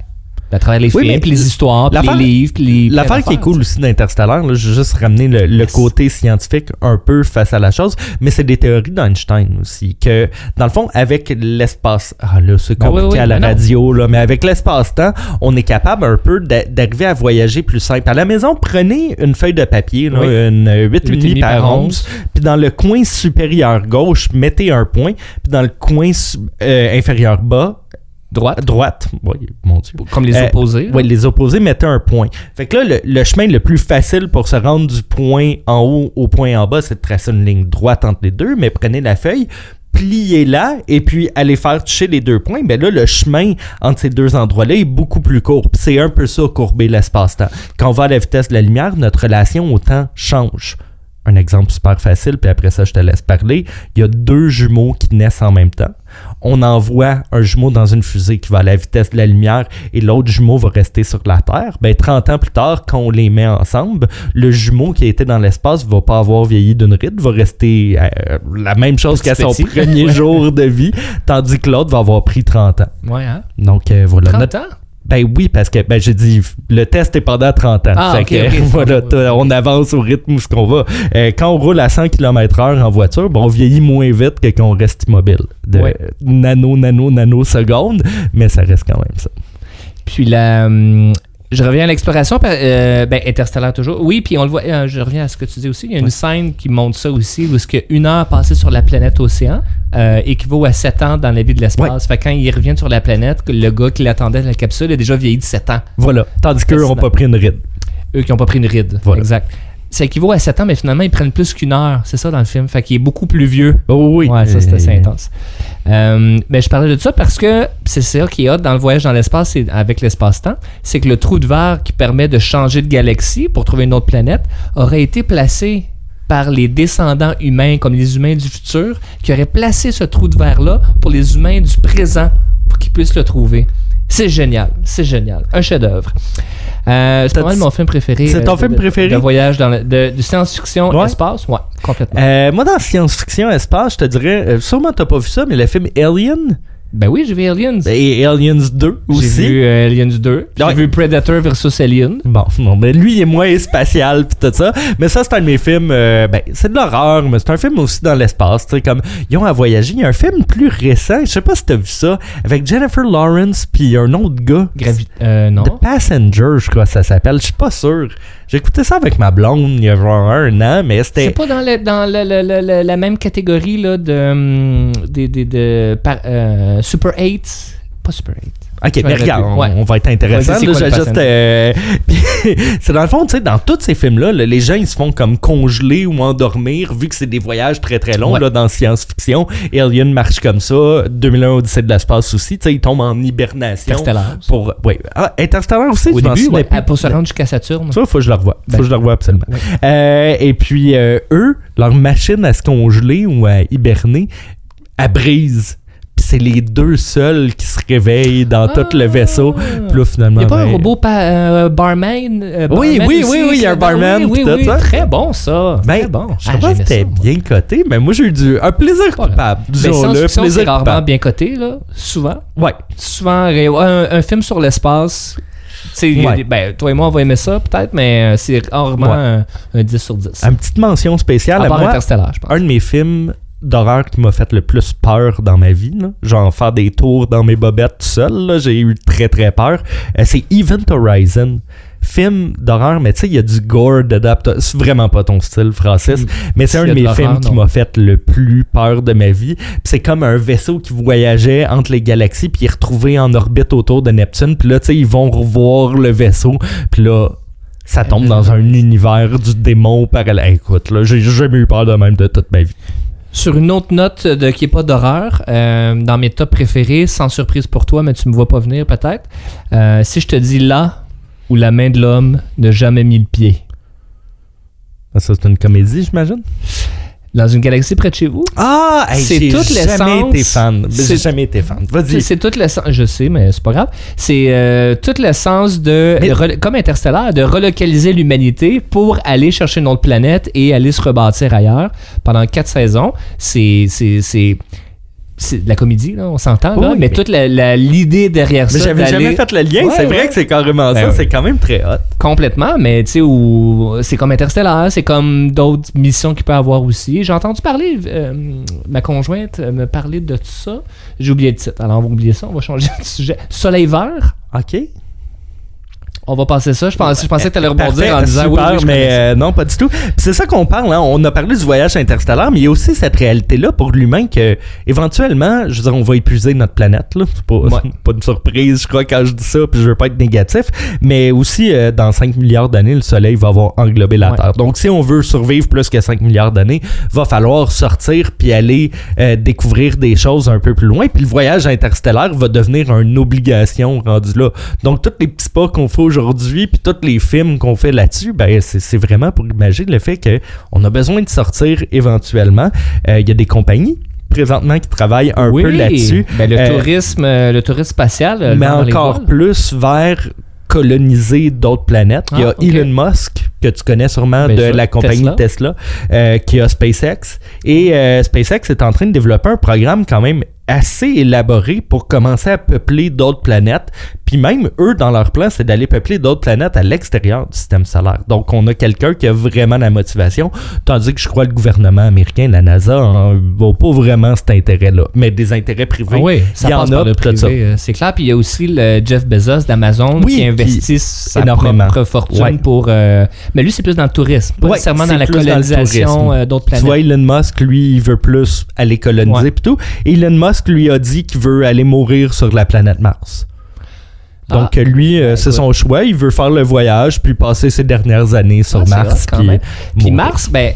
à travers les Oui, films, puis les histoires, puis les livres, puis les. L'affaire qui est cool aussi d'Interstellar, là, je vais juste ramener le, le côté scientifique un peu face à la chose, mais c'est des théories d'Einstein aussi, que dans le fond, avec l'espace, ah là, c'est Ben oui, compliqué oui, à la ben radio, là, mais avec l'espace-temps, on est capable un peu d'a- d'arriver à voyager plus simple. À la maison, prenez une feuille de papier, là, une 8,5 8,5 par par 11, puis dans le coin supérieur gauche, mettez un point, puis dans le coin euh, inférieur bas, Droite? droite, oui, mon Dieu. Comme les Euh, opposés. Oui, les opposés mettaient un point. Fait que là, le, le chemin le plus facile pour se rendre du point en haut au point en bas, c'est de tracer une ligne droite entre les deux, mais prenez la feuille, pliez-la et puis allez faire toucher les deux points. Ben là, le chemin entre ces deux endroits-là est beaucoup plus court. C'est un peu ça, courber l'espace-temps. Quand on va à la vitesse de la lumière, notre relation au temps change. un exemple super facile, puis après ça, je te laisse parler. Il y a deux jumeaux qui naissent en même temps. On envoie un jumeau dans une fusée qui va à la vitesse de la lumière et l'autre jumeau va rester sur la Terre. Ben, 30 ans plus tard, quand on les met ensemble, le jumeau qui a été dans l'espace va pas avoir vieilli d'une ride, va rester euh, la même chose qu'à son petit. premier jour de vie, tandis que l'autre va avoir pris 30 ans. Ouais, hein? Donc euh, voilà. 30 Notre- ans? Ben oui, parce que ben, j'ai dit le test est pendant 30 ans. Ah, Fait que, voilà, on avance au rythme où ce qu'on va. Euh, quand on roule à 100 km/h en voiture, ben, on vieillit moins vite que quand on reste immobile. De Ouais. nano, nano, nano secondes, mais ça reste quand même ça. Puis la. Je reviens à l'exploration, euh, ben, interstellaire toujours. Oui, puis on le voit, euh, je reviens à ce que tu dis aussi. Il y a une scène qui montre ça aussi, où est-ce qu'une heure passée sur la planète océan euh, équivaut à 7 ans dans la vie de l'espace. Fait que quand ils reviennent sur la planète, que le gars qui l'attendait de la capsule a déjà vieilli de 7 ans. Voilà. Tandis qu'eux n'ont pas pris une ride. Eux qui n'ont pas pris une ride. Voilà. Exact. Ça équivaut à 7 ans, mais finalement, ils prennent plus qu'une heure. C'est ça dans le film. Fait qu'il est beaucoup plus vieux. Oh oui. Ouais, ça c'était assez Euh, intense. Euh, mais je parlais de ça parce que c'est ça qui est hot dans le voyage dans l'espace et avec l'espace-temps, c'est que le trou de verre qui permet de changer de galaxie pour trouver une autre planète aurait été placé par les descendants humains comme les humains du futur qui auraient placé ce trou de verre là pour les humains du présent pour qu'ils puissent le trouver. C'est génial, c'est génial, un chef-d'œuvre. Euh, c'est pas mal mon film préféré. c'est euh, ton de- film préféré? De voyage dans le, de, de science-fiction Ouais. espace, ouais, complètement. Euh, moi, dans science-fiction espace, je te dirais, euh, sûrement t'as pas vu ça, mais le film Alien Ben oui, j'ai vu Aliens. et Aliens 2 J'ai aussi. vu euh, Aliens 2. J'ai Ouais. vu Predator versus Alien. Bon, non, mais lui, il est moins spatial pis tout ça. Mais ça, c'est un de mes films. euh, ben, c'est de l'horreur, mais c'est un film aussi dans l'espace. Tu sais, comme ils ont à voyager. Il y a un film plus récent. Je sais pas si t'as vu ça, avec Jennifer Lawrence puis un autre gars. Gravi euh, non. The Passenger, je crois que ça s'appelle. Je suis pas sûr. Écouté ça avec ma blonde il y a genre un an, mais C'est c'était. pas dans, le, dans le- le- la même catégorie là, de, hum, des- des- de, par- euh, Super 8. Pas Super 8. Ok, mais regarde, on, plus. Ouais. on va être intéressant. C'est juste, euh, c'est dans le fond, tu sais, dans tous ces films-là, là, les gens ils se font comme congeler ou endormir, vu que c'est des voyages très très longs Ouais. là, dans science-fiction. Alien marche comme ça. 2001 Odyssée de l'espace aussi, tu sais, ils tombent en hibernation. Interstellar. Pour, ouais. Ah, Interstellar aussi, Au je début, souviens ouais, plus. ah, pour se rendre jusqu'à Saturne. Ça, faut que je le revoie. Faut Ben, que je le revoie absolument. Euh, et puis, euh, eux, leur machine à se congeler ou à hiberner, elle brise. C'est les deux seuls qui se réveillent dans tout le vaisseau. Puis là, finalement. Il n'y a pas un ben, robot euh, barman, euh, Oui, barman oui, aussi, oui, oui, il y a un barman, Oui, oui, tout oui, ça. très bon ça. Ben, très bon. je Ah, j'aimais c'était bien coté, mais moi j'ai eu du, un plaisir coupable. Mais Disons-le, c'est rarement bien coté, là, souvent. Ouais. souvent un, un film sur l'espace. Ouais. ben, toi et moi, on va aimer ça peut-être, mais euh, c'est rarement Ouais. un, un 10 sur 10. Une petite mention spéciale à à part moi. Un de mes films d'horreur qui m'a fait le plus peur dans ma vie, là. genre faire des tours dans mes bobettes tout seul, j'ai eu très très peur, Euh, c'est Event Horizon. Film d'horreur, mais tu sais, il y a du gore dedans. C'est vraiment pas ton style, Francis. Mm. Mais c'est un de mes films qui m'a fait le plus peur de ma vie. C'est comme un vaisseau qui voyageait entre les galaxies, puis il est retrouvé en orbite autour de Neptune. Puis là, tu sais, ils vont revoir le vaisseau. Puis là, ça tombe dans un univers du démon parallèle. Écoute, là, j'ai jamais eu peur de même de toute ma vie. Sur une autre note de, qui n'est pas d'horreur, euh, dans mes tops préférés, sans surprise pour toi, mais tu me vois pas venir peut-être, euh, si je te dis là où la main de l'homme n'a jamais mis le pied, Ah, Ça, c'est une comédie, j'imagine? Dans une galaxie près de chez vous, Ah, hey, C'est j'ai toute jamais l'essence. été fan. J'ai C'est- jamais été fan. Vas-y. c'est toute l'essence, je sais, mais c'est pas grave. C'est euh, toute l'essence de, Mais- comme Interstellar, de relocaliser l'humanité pour aller chercher une autre planète et aller se rebâtir ailleurs pendant quatre saisons. C'est c'est c'est c'est de la comédie, là, on s'entend, Oui, mais, mais- toute l'idée derrière Mais ça, j'avais jamais fait le lien. Ouais, c'est vrai ouais. que c'est carrément Ben ça. ouais. C'est quand même très hot. complètement, mais tu sais, où c'est comme Interstellar, c'est comme d'autres missions qu'il peut avoir aussi. J'ai entendu parler, euh, ma conjointe me parler de tout ça. J'ai oublié le titre, alors on va oublier ça, on va changer de sujet. Soleil vert, OK. On va passer ça. Je pensais, je pensais que tu allais rebondir en disant oui, super, oui, mais euh, non, pas du tout. C'est ça qu'on parle. Hein. On a parlé du voyage interstellaire, mais il y a aussi cette réalité-là pour l'humain que, éventuellement, je veux dire, on va épuiser notre planète. Là. C'est pas, Ouais. pas une surprise, je crois, quand je dis ça, puis je veux pas être négatif. Mais aussi, euh, dans 5 milliards d'années, le Soleil va avoir englobé la Ouais. Terre. Donc, si on veut survivre plus que 5 milliards d'années, va falloir sortir puis aller euh, découvrir des choses un peu plus loin. Puis le voyage interstellaire va devenir une obligation rendu là. Donc, tous les petits pas qu'on fait aujourd'hui, puis tous les films qu'on fait là-dessus, ben, c'est vraiment pour imaginer le fait qu'on a besoin de sortir éventuellement. Euh, Il y a des compagnies présentement qui travaillent un oui. peu là-dessus. Ben, le, Euh, tourisme, euh, le tourisme spatial. mais encore plus vers coloniser d'autres planètes. Il y a Ah. Elon Musk, que tu connais sûrement Bien de sûr, la compagnie Tesla. Tesla, euh, qui a SpaceX. Et euh, SpaceX est en train de développer un programme quand même assez élaboré pour commencer à peupler d'autres planètes. Puis même, eux, dans leur plan, c'est d'aller peupler d'autres planètes à l'extérieur du système solaire. Donc, on a quelqu'un qui a vraiment la motivation, tandis que je crois que le gouvernement américain, la NASA, ne vaut pas vraiment cet intérêt-là. Mais des intérêts privés, Ah oui, ça il y en a, euh, c'est clair. Puis il y a aussi le Jeff Bezos d'Amazon Oui, qui investit sa énormément. propre fortune Ouais. pour. euh, mais lui, c'est plus dans le tourisme, pas Ouais, nécessairement dans la colonisation euh, d'autres Tu planètes. vois, Elon Musk, lui, il veut plus aller coloniser Ouais. Et Elon Musk lui a dit qu'il veut aller mourir sur la planète Mars. Donc Ah. euh, lui, euh, Ben, c'est son choix. Il veut faire le voyage puis passer ses dernières années sur Ah, Mars. puis. Mars, ben,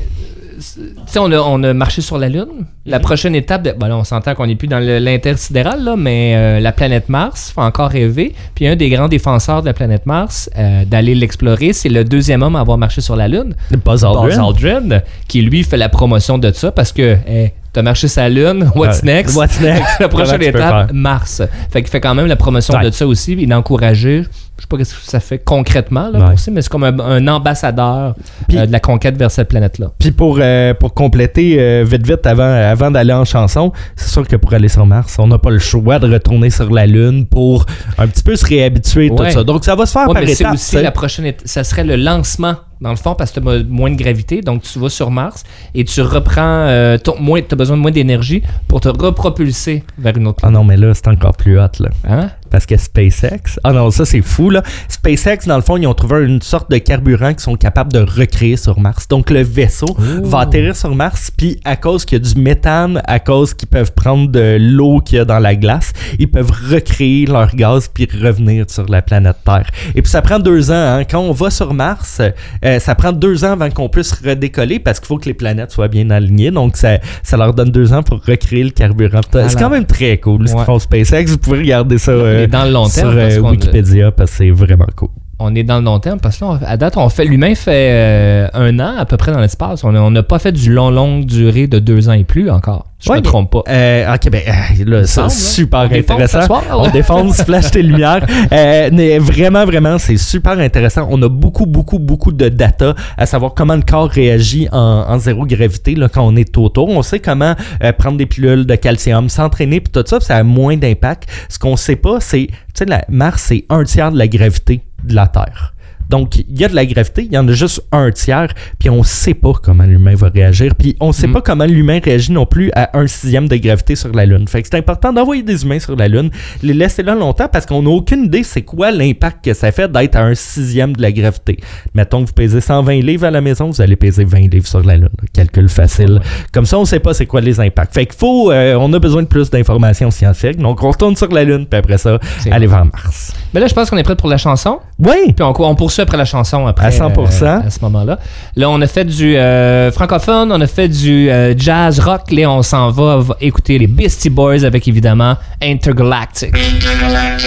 on a, on a marché sur la Lune. La prochaine étape, de, ben là, on s'entend qu'on n'est plus dans l'intersidéral, là, mais euh, la planète Mars, faut encore rêver. Puis un des grands défenseurs de la planète Mars, euh, d'aller l'explorer, c'est le deuxième homme à avoir marché sur la Lune. Buzz Aldrin. Buzz Aldrin, qui lui fait la promotion de ça parce que hey, t'as marché la Lune, what's Ouais. next? What's next? la prochaine étape? Mars. Fait qu'il fait quand même la promotion Ouais. de ça aussi, il a encouragé, je sais pas ce que ça fait concrètement là, Ouais. pour ça, mais c'est comme un, un ambassadeur euh, de la conquête vers cette planète-là. Puis pour, euh, pour compléter euh, vite vite avant, avant d'aller en chanson, c'est sûr que pour aller sur Mars, on n'a pas le choix de retourner sur la Lune pour un petit peu se réhabituer tout Ouais. ça. Donc ça va se faire Ouais, par mais étapes. aussi la prochaine étape, ça serait le lancement dans le fond parce que tu as moins de gravité, donc tu vas sur Mars et tu reprends, euh, ton, moins, tu as besoin de moins d'énergie pour te repropulser vers une autre Ah planète. non, mais là, c'est encore plus hot, là. Hein? Parce que SpaceX. Ah non, ça c'est fou là. SpaceX, dans le fond, ils ont trouvé une sorte de carburant qu'ils sont capables de recréer sur Mars. Donc le vaisseau va atterrir sur Mars, puis à cause qu'il y a du méthane, à cause qu'ils peuvent prendre de l'eau qu'il y a dans la glace, ils peuvent recréer leur gaz puis revenir sur la planète Terre. Et puis ça prend deux ans. hein. Quand on va sur Mars, euh, ça prend deux ans avant qu'on puisse redécoller parce qu'il faut que les planètes soient bien alignées. Donc ça, ça leur donne deux ans pour recréer le carburant. C'est quand même très cool ce qu'ils font SpaceX. Vous pouvez regarder ça. euh, est dans le long sur terme, parce euh, Wikipédia parce que c'est vraiment cool. On est dans le long terme parce que là, on- à date, on fait l'humain fait euh, un an à peu près dans l'espace. On n'a pas fait du long, longue durée de deux ans et plus encore. Je Ouais, me trompe pas. Euh, ok, ben euh, là, là. super On intéressant. soir, on défonce, flash tes lumières. Euh, mais vraiment, vraiment, c'est super intéressant. On a beaucoup, beaucoup, beaucoup de data à savoir comment le corps réagit en, en zéro gravité là, quand on est autour. On sait comment euh, prendre des pilules de calcium, s'entraîner, puis tout ça, ça a moins d'impact. Ce qu'on sait pas, c'est, tu sais, la Mars, c'est un tiers de la gravité de la Terre. Donc, il y a de la gravité, il y en a juste un tiers, puis on sait pas comment l'humain va réagir, puis on sait Mm. pas comment l'humain réagit non plus à un sixième de gravité sur la Lune. Fait que c'est important d'envoyer des humains sur la Lune, les laisser là longtemps, parce qu'on n'a aucune idée c'est quoi l'impact que ça fait d'être à un sixième de la gravité. Mettons que vous pesez 120 livres à la maison, vous allez peser 20 livres sur la Lune. Calcul facile. Comme ça, on sait pas c'est quoi les impacts. Fait qu'il faut, euh, on a besoin de plus d'informations scientifiques, donc on retourne sur la Lune, puis après ça, aller vers Mars. Mais là, je pense qu'on est prêt pour la chanson. Oui! Puis on, on poursuit après la chanson après. À 100%. euh, à ce moment-là. Là, on a fait du euh, francophone, on a fait du euh, jazz rock. Là, on s'en va, va écouter les Beastie Boys avec évidemment Intergalactic. Well, now,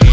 don't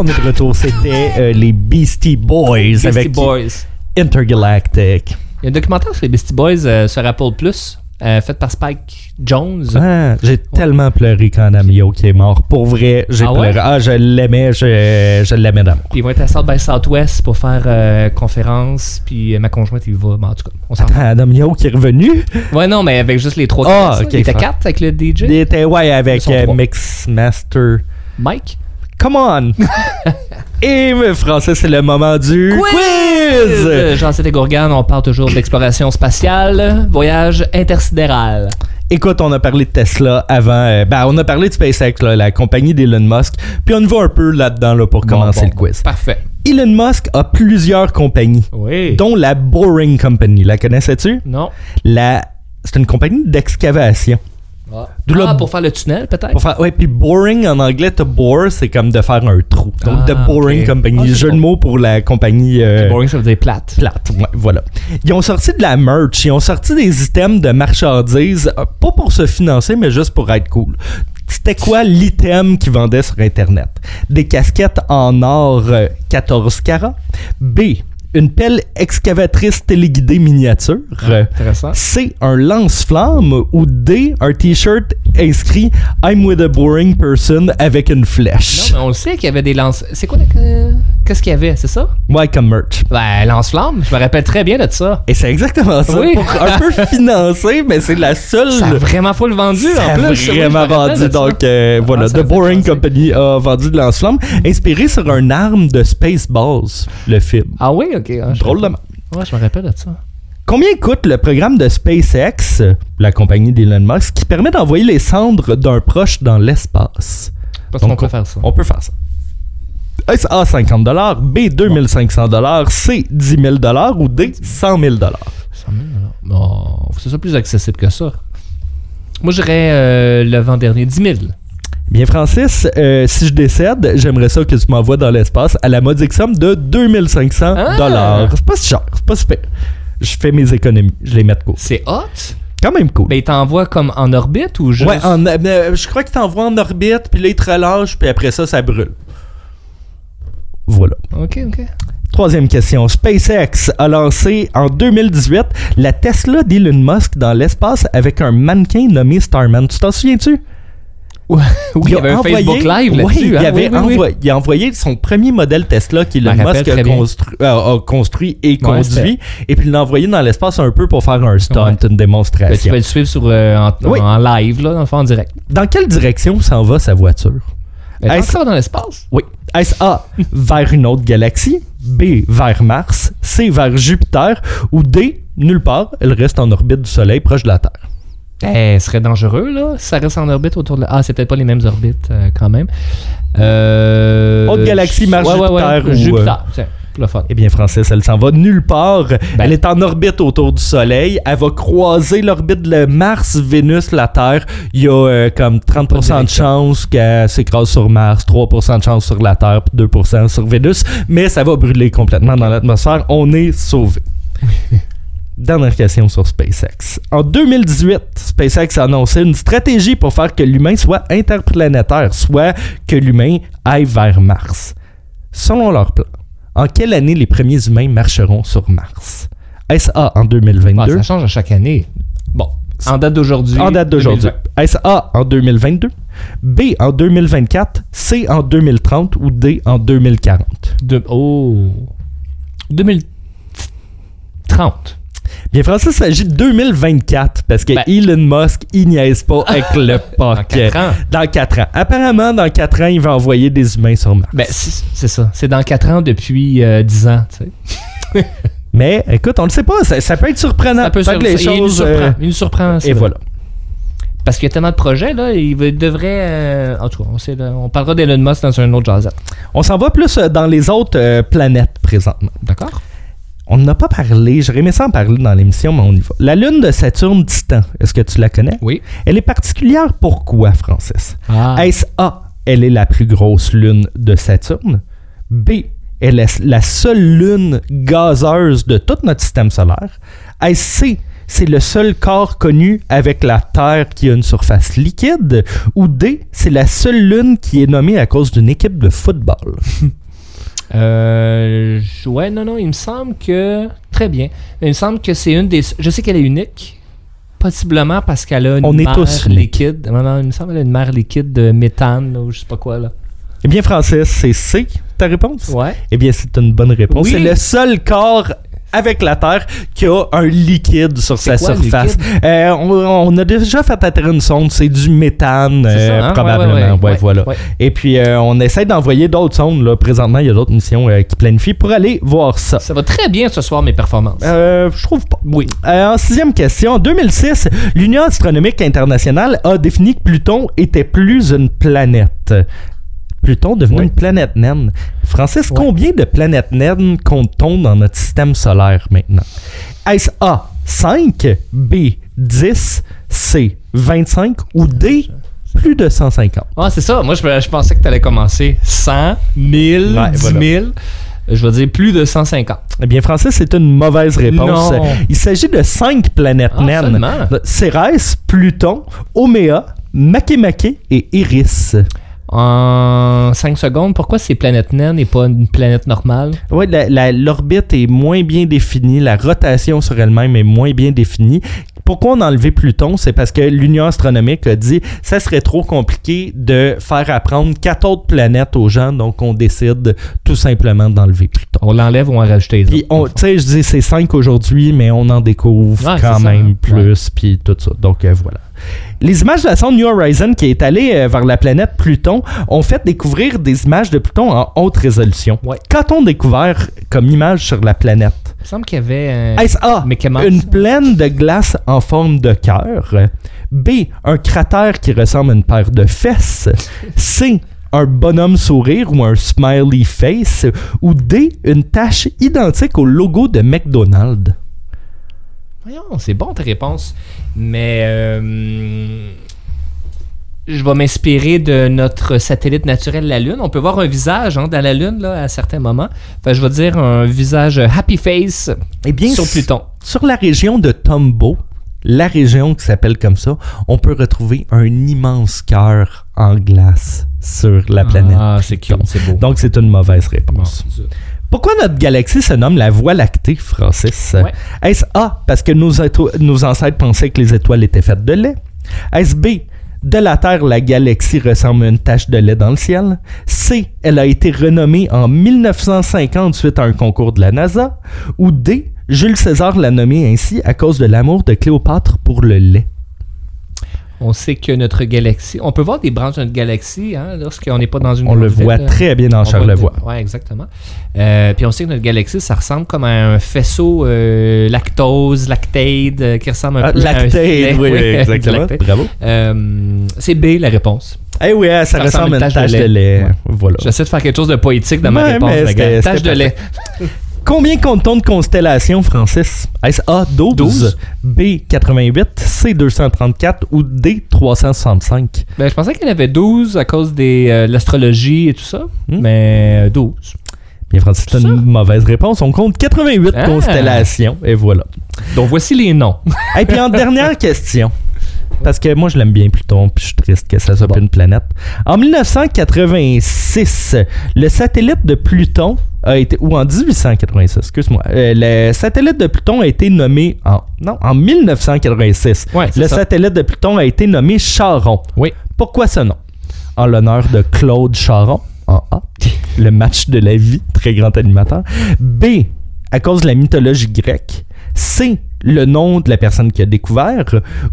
on est de retour, c'était euh, les Beastie Boys Beastie avec Boys. Intergalactic. Il y a un documentaire sur les Beastie Boys euh, sur Apple Plus, euh, fait par Spike Jones. Ah, j'ai tellement pleuré quand Namio qui est mort. Pour vrai, j'ai Ah ouais? pleuré. Ah, je l'aimais, je, je l'aimais d'amour. Ils vont être à South by Southwest pour faire euh, conférence. Puis euh, ma conjointe, il va. ben, en tout cas, on s'en Attends, Namio qui est revenu? Ouais, non, mais avec juste les trois Ah, personnes. ok, Il était quatre avec le DJ. Il était, ouais, avec euh, trois. Mix Master. Mike? Come on! Et mais Français, c'est le moment du quiz! Euh, Jean-Cédric et Gourgane, on parle toujours d'exploration spatiale, voyage intersidéral. Écoute, on a parlé de Tesla avant. euh, ben, on a parlé de SpaceX, là, la compagnie d'Elon Musk. Puis on va un peu là-dedans là, pour commencer Bon, le quiz. Parfait. Elon Musk a plusieurs compagnies, Oui. dont la Boring Company. La connaissais-tu? Non. La... C'est une compagnie d'excavation. Ah, pour faire le tunnel, peut-être? Ouais, puis boring en anglais, to bore, c'est comme de faire un trou. Donc, Ah, The Boring. Company. Ah, Jeu bon. de mots pour la compagnie. euh, Boring, ça veut dire plate. plate. Ouais, voilà. Ils ont sorti de la merch, ils ont sorti des items de marchandises, euh, pas pour se financer, mais juste pour être cool. C'était quoi l'item qu'ils vendaient sur Internet? Des casquettes en or euh, 14 carats. B. Une pelle excavatrice téléguidée miniature. Euh, Intéressant. C. Un lance-flamme. Ou D. Un t-shirt inscrit I'm with a boring person avec une Non, flèche. mais on le sait qu'il y avait des lance. C'est quoi le- Qu'est-ce qu'il y avait, c'est ça? Ouais, comme merch. Ben, lance-flamme. Je me rappelle très bien de ça. Et c'est exactement ça. Oui. Pour un peu financer, mais c'est la seule. Ça a vraiment full vendu, Ça en plus. Vraiment vendu. Donc, euh, voilà, Ah, ça The Boring. Company a vendu de lance-flamme, inspiré sur un arme de Spaceballs, le film. Ah oui, ok. Drôle de. Ouais, je me rappelle de ça. Combien coûte le programme de SpaceX, la compagnie d'Elon Musk, qui permet d'envoyer les cendres d'un proche dans l'espace? Parce qu'on peut faire ça. On peut faire ça. A 50 B 2500 C 10 000 ou D 100 000 100 000 Bon, c'est ça plus accessible que ça. Moi, je dirais euh, le vent-dernier, 10 000. Bien, Francis, euh, si je décède, j'aimerais ça que tu m'envoies dans l'espace à la modique somme de 2500 Ah! C'est pas si cher, c'est pas si pire. Je fais mes économies, je les mets de côté. C'est hot? Quand même cool. Ben, il t'envoie comme en orbite ou juste? ouais, en- euh, je crois que t'envoies en orbite, puis là, il te relâche, puis après ça, ça brûle. Voilà. Ok, ok. Troisième question. SpaceX a lancé en 2018 la Tesla d'Elon Musk dans l'espace avec un mannequin nommé Starman. Tu t'en souviens-tu? Oui, il y avait un envoyé- Facebook Live là-dessus. il, hein? avait Oui, oui, oui. envoyé- il a envoyé son premier modèle Tesla qu'Elon Musk rappelle a, très bien. constru- euh, a construit et Ouais, conduit. et puis il l'a envoyé dans l'espace un peu pour faire un stunt, Ouais. une Ben, tu démonstration. peux le suivre sur, euh, en, live, là, dans le fond, en direct. Dans quelle direction s'en va sa voiture? Ben, Est-ce- encore dans l'espace? Oui. Est-ce A, vers une autre galaxie, B, vers Mars, C, vers Jupiter, ou D, nulle part, elle reste en orbite du Soleil proche de la Terre? Eh, ce serait dangereux, là. si Ça reste en orbite autour de la... Ah, c'est peut-être pas les mêmes orbites, euh, quand même. Euh... Autre galaxie, Mars, ouais, ouais, ouais. Jupiter ou, Jupiter, tiens, pour le fun. Eh bien, Francis, elle s'en va nulle part. Ben. elle est en orbite autour du Soleil. Elle va croiser l'orbite de Mars, Vénus, la Terre. Il y a euh, comme 30% de chance qu'elle s'écrase sur Mars, 3% de chance sur la Terre, puis 2% sur Vénus. Mais ça va brûler complètement dans l'atmosphère. On est sauvé. Dernière question sur SpaceX. En 2018, SpaceX a annoncé une stratégie pour faire que l'humain soit interplanétaire, soit que l'humain aille vers Mars. Selon leur plan, En quelle année les premiers humains marcheront sur Mars? Est-ce A en Ah, 2022? ça change à chaque année. Bon, en date d'aujourd'hui. en date d'aujourd'hui. 2020. Est-ce A en 2022? B en 2024? C en 2030 ou D en 2040? De- oh. 2030. Bien, Francis, il s'agit de 2024 parce que Ben. Elon Musk, il niaise pas avec le Dans POC. 4 ans. Dans 4 ans. Apparemment, dans 4 ans, il va envoyer des humains sur Mars. Ben, c'est ça. C'est dans 4 ans depuis euh, 10 ans, tu sais. Mais écoute, on ne sait pas. Ça, ça peut être surprenant. Ça peut Peut-être sur- les il nous choses. surprend. euh, Il nous surprend. et vrai. voilà. Parce qu'il y a tellement de projets, là. Il devrait. euh, en tout cas, on, sait, là, on parlera d'Elon Musk dans un autre jazzette. On s'en va plus euh, dans les autres euh, planètes présentement. D'accord? On n'en a pas parlé. J'aurais aimé ça en parler dans l'émission, mais on y va. La lune de Saturne Titan, est-ce que tu la connais? Oui. Elle est particulière pourquoi, Francis? Ah. Est-ce A, elle est la plus grosse lune de Saturne? B, elle est la seule lune gazeuse de tout notre système solaire? Est-ce C, c'est le seul corps connu avec la Terre qui a une surface liquide? Ou D, c'est la seule lune qui est nommée à cause d'une équipe de football? Euh, ouais, non, non, il me semble que. Très bien. Il me semble que c'est une des. Je sais qu'elle est unique. Possiblement parce qu'elle a une On est tous liquide. Non, non, il me semble qu'elle a une mer liquide de méthane, ou je sais pas quoi, là. Eh bien, Francis, c'est C, ta réponse? Ouais. Eh bien, c'est une bonne réponse. Oui. C'est le seul corps avec la Terre qui a un liquide sur sa quoi, surface. Euh, on, on a déjà fait atterrir une sonde, c'est du méthane, C'est euh, ça, hein? probablement. Ouais, ouais, ouais. Ouais, Ouais, voilà. Et puis, euh, on essaie d'envoyer d'autres sondes. Là. Présentement, il y a d'autres missions qui planifient pour aller voir ça. Ça va très bien ce soir, mes performances. Je trouve pas. oui. En sixième question, en 2006, l'Union astronomique internationale a défini que Pluton était plus une planète. Pluton devenait Ouais. une planète naine. Francis, Ouais. combien de planètes naines compte-t-on dans notre système solaire maintenant? Est-ce A, 5, B, 10, C, 25 ou D, plus de 150? Ah, c'est ça. Moi, je, je pensais que tu allais commencer 100, 1000, Ouais, 10 voilà. 000. Je vais dire plus de 150. Eh bien, Francis, c'est une mauvaise réponse. Non. Il s'agit de 5 planètes Ah, naines. Cérès, Pluton, Oméa, Makemake et Iris. En 5 secondes, pourquoi c'est planète naine et pas une planète normale? Oui, l'orbite est moins bien définie, la rotation sur elle-même est moins bien définie. Pourquoi on a enlevé Pluton? C'est parce que l'Union astronomique a dit ça serait trop compliqué de faire apprendre quatre autres planètes aux gens, donc on décide tout simplement d'enlever Pluton. On l'enlève ou on en rajoute les Puis, autres? tu sais, je dis c'est 5 aujourd'hui, mais on en découvre Ouais, quand ça, même plus, puis tout ça. Donc euh, voilà. Les images de la sonde New Horizon qui est allée euh, vers la planète Pluton ont fait découvrir des images de Pluton en haute résolution. Ouais. Qu'a-t-on découvert comme image sur la planète? Il me semble qu'il y avait un. Est-ce A, Mais comment une ça? plaine de glace en forme de cœur? B, un cratère qui ressemble à une paire de fesses? C, un bonhomme sourire ou un smiley face? Ou D, une tache identique au logo de McDonald's? Voyons, c'est bon ta réponse. Mais. euh, je vais m'inspirer de notre satellite naturel, la Lune. On peut voir un visage hein, dans la Lune là, à certains moments. Fait, je vais dire un visage happy face Eh bien, sur Pluton. Sur la région de Tombeau, la région qui s'appelle comme ça, on peut retrouver un immense cœur en glace sur la planète. Ah, c'est cute, c'est beau. Donc, c'est une mauvaise réponse. Pourquoi notre galaxie se nomme la Voie lactée, Francis? Ouais. Est-ce A, parce que nos, nos ancêtres pensaient que les étoiles étaient faites de lait? Est-ce B, de la Terre, la galaxie ressemble à une tache de lait dans le ciel? C, elle a été renommée en 1950 suite à un concours de la NASA? Ou D, Jules César l'a nommée ainsi à cause de l'amour de Cléopâtre pour le lait? On sait que notre galaxie. On peut voir des branches de notre galaxie hein, lorsqu'on n'est pas dans une. On le voit très bien dans Charlevoix. Oui, exactement. Euh, puis on sait que notre galaxie, ça ressemble comme à un faisceau euh, lactose, lactate, euh, qui ressemble un Ah, peu à un lactate, filet. oui, oui, Oui, exactement. lactate. Bravo. C'est B la réponse. Eh oui, ça, ressemble à une tache, de lait. Ouais. Voilà. J'essaie de faire quelque chose de poétique dans ma réponse. Tache de lait. Combien compte-t-on de constellations, Francis? Est-ce A, 12, 12. B, 88, C, 234 ou D, 365? Ben, je pensais qu'il y en avait 12 à cause de euh, l'astrologie et tout ça. Hmm? Mais euh, 12. Bien, Francis, c'est une mauvaise réponse. On compte 88 Ah. constellations et voilà. Donc voici les noms. Et puis en dernière question, parce que moi je l'aime bien Pluton, puis je suis triste que ça soit Bon. une planète. En 1986, le satellite de Pluton a été ou en 1886, excuse-moi. euh, le satellite de Pluton a été nommé en non, en 1986. Ouais, c'est le ça. satellite de Pluton a été nommé Charon. Oui. Pourquoi ce nom? En l'honneur de Claude Charon en A, le match de la vie, très grand animateur. B, à cause de la mythologie grecque. C, le nom de la personne qui a découvert.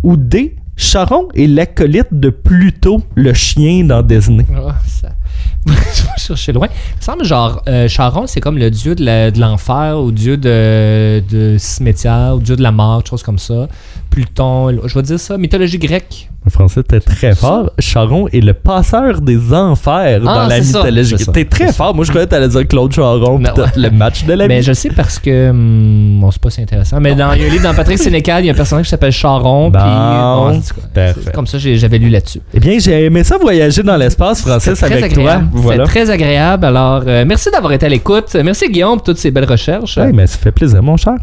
Ou D, Charon est l'acolyte de Pluto, le chien dans Disney. Ah, ça... je vais chercher loin. Il me semble genre euh, Charon, c'est comme le dieu de l'enfer ou dieu de, cimetière ou dieu de la mort, chose comme ça. Pluton, je vais dire ça, mythologie grecque. Le français était très fort. Charon est le passeur des enfers Ah, dans la c'est ça. mythologie. T'es très fort. Moi, je croyais que t'allais dire Claude Charon, Non. le match de la Mais vie. je sais parce que. hum, bon, c'est pas si intéressant. Mais dans, il y a un livre dans Patrick Sénécal, il y a un personnage qui s'appelle Charon. Bon, puis, bon, comme ça, j'avais lu là-dessus. Eh bien, j'ai aimé ça voyager dans l'espace, Francis, Très avec agréable. toi. Voilà. C'est très agréable. Alors, euh, merci d'avoir été à l'écoute. Merci Guillaume pour toutes ces belles recherches. Ouais, mais ça fait plaisir, mon cher.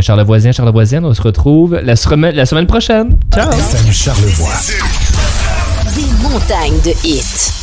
Charles Voisin, Charles Voisin, on se retrouve la, semaine- la semaine prochaine. Ciao. FM Charlevoix. Des montagnes de hits.